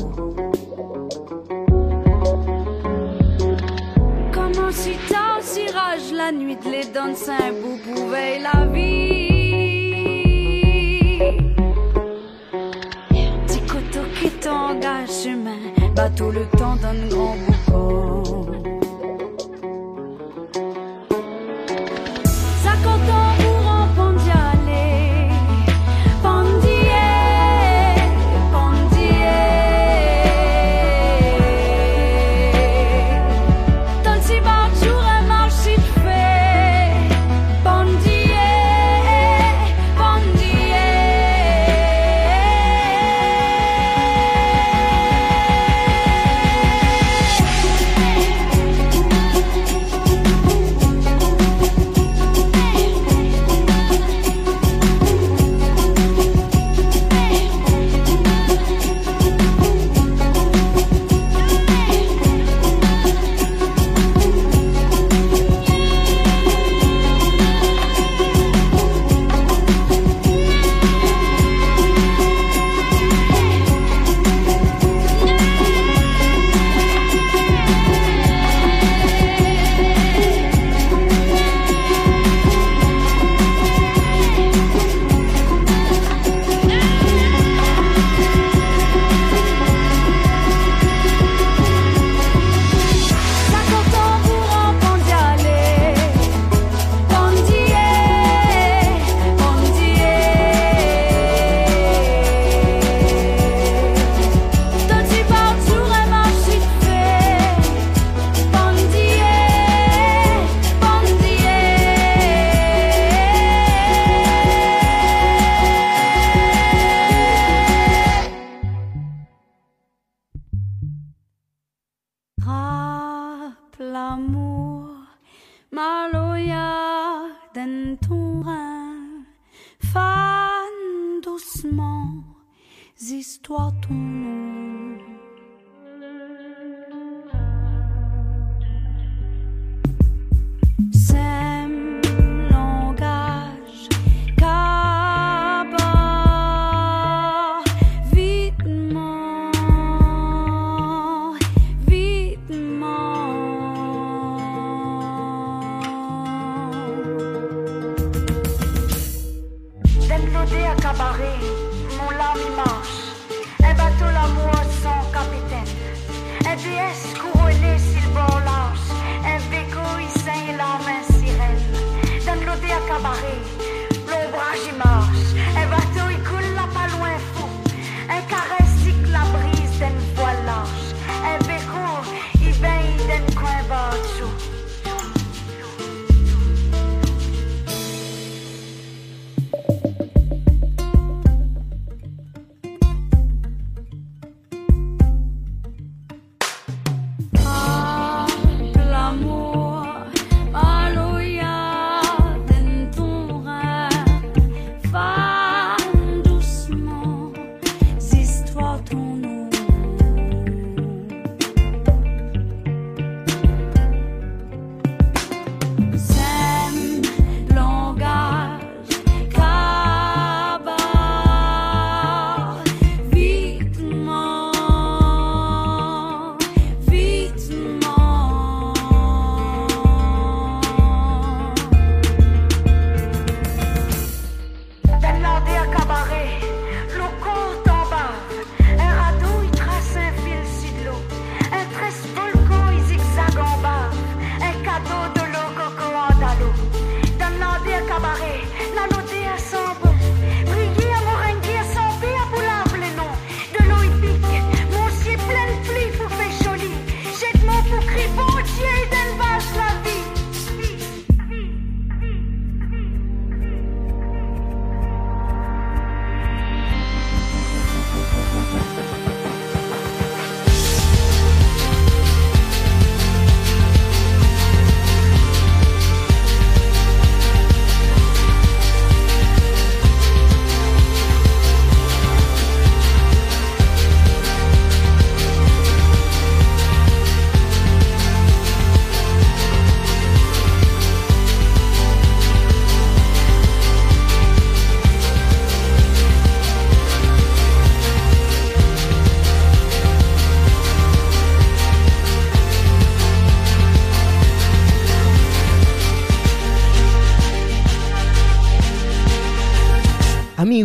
Comment si tard, si rage la nuit, les donnes saint bout pouvait la vie. Petit coteau qui t'engage chemin, bateau le temps d'un grand boucan.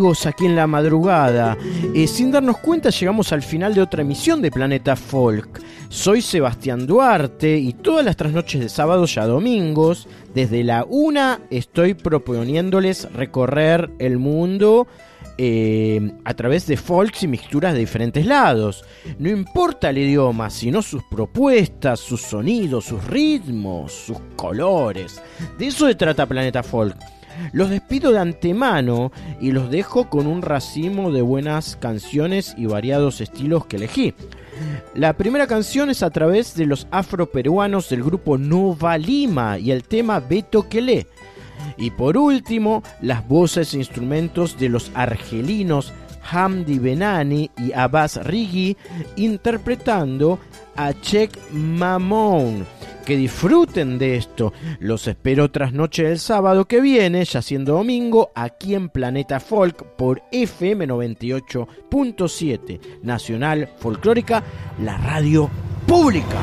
Aquí en la madrugada, eh, sin darnos cuenta llegamos al final de otra emisión de Planeta Folk. Soy Sebastián Duarte y todas las trasnoches de sábados y a domingos, desde la una, estoy proponiéndoles recorrer el mundo eh, a través de folks y mixturas de diferentes lados. No importa el idioma, sino sus propuestas, sus sonidos, sus ritmos, sus colores. De eso se trata Planeta Folk. Los despido de antemano y los dejo con un racimo de buenas canciones y variados estilos que elegí. La primera canción es a través de los afroperuanos del grupo Nova Lima y el tema Beto Quelé. Y por último, las voces e instrumentos de los argelinos Hamdi Benani y Abbas Rigi interpretando a Check Mamón. Que disfruten de esto. Los espero otras noches del sábado que viene, ya siendo domingo, aquí en Planeta Folk por FM 98.7 Nacional Folclórica, la radio pública.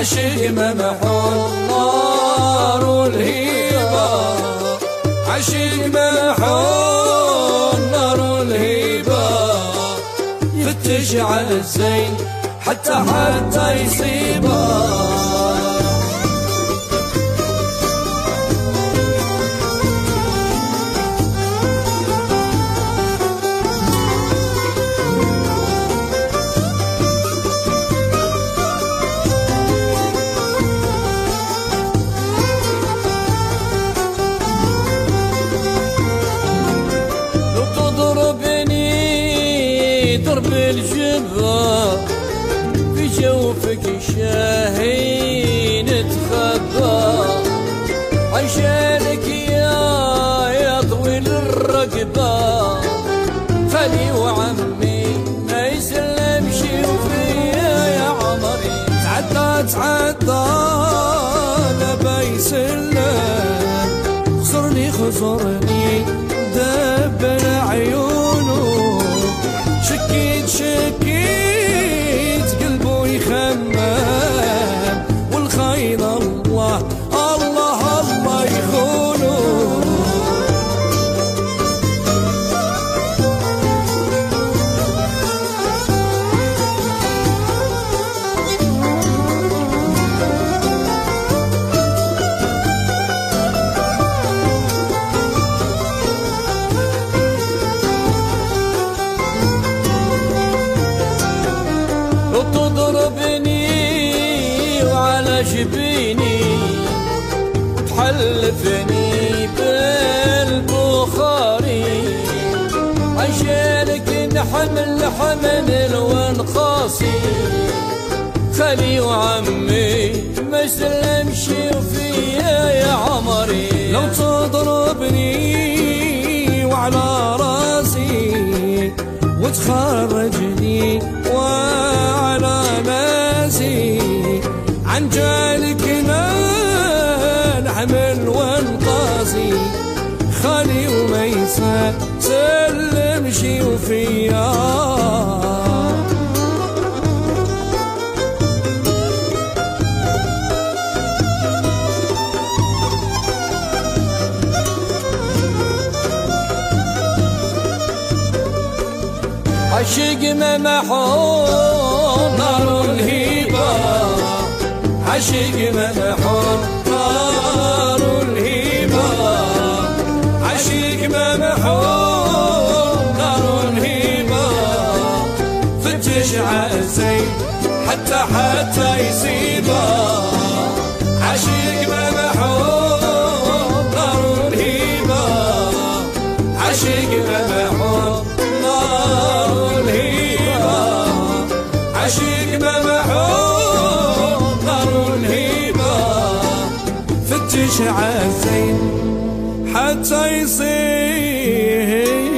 عشق ممحون نار الهيبة. عشق ممحون نار الهيبة. فتش على الزين حتى حتى يصيبه. بيسلم خسرني خسرني حمل ونقاسي خلي وعمي ما سلمش فيا يا عمري. لو تضربني وعلى راسي وتخرجني وعلى ناسي. عن جالك نحمل ونقاسي خالي وما يسلم شي وفيا. عاشق منحون نار الهبة. عاشق منحون نار الهبة. عاشق منحون نار الهبة. فتش عزي حتى حتى يصيبه. عاشق عالزين حتى يصير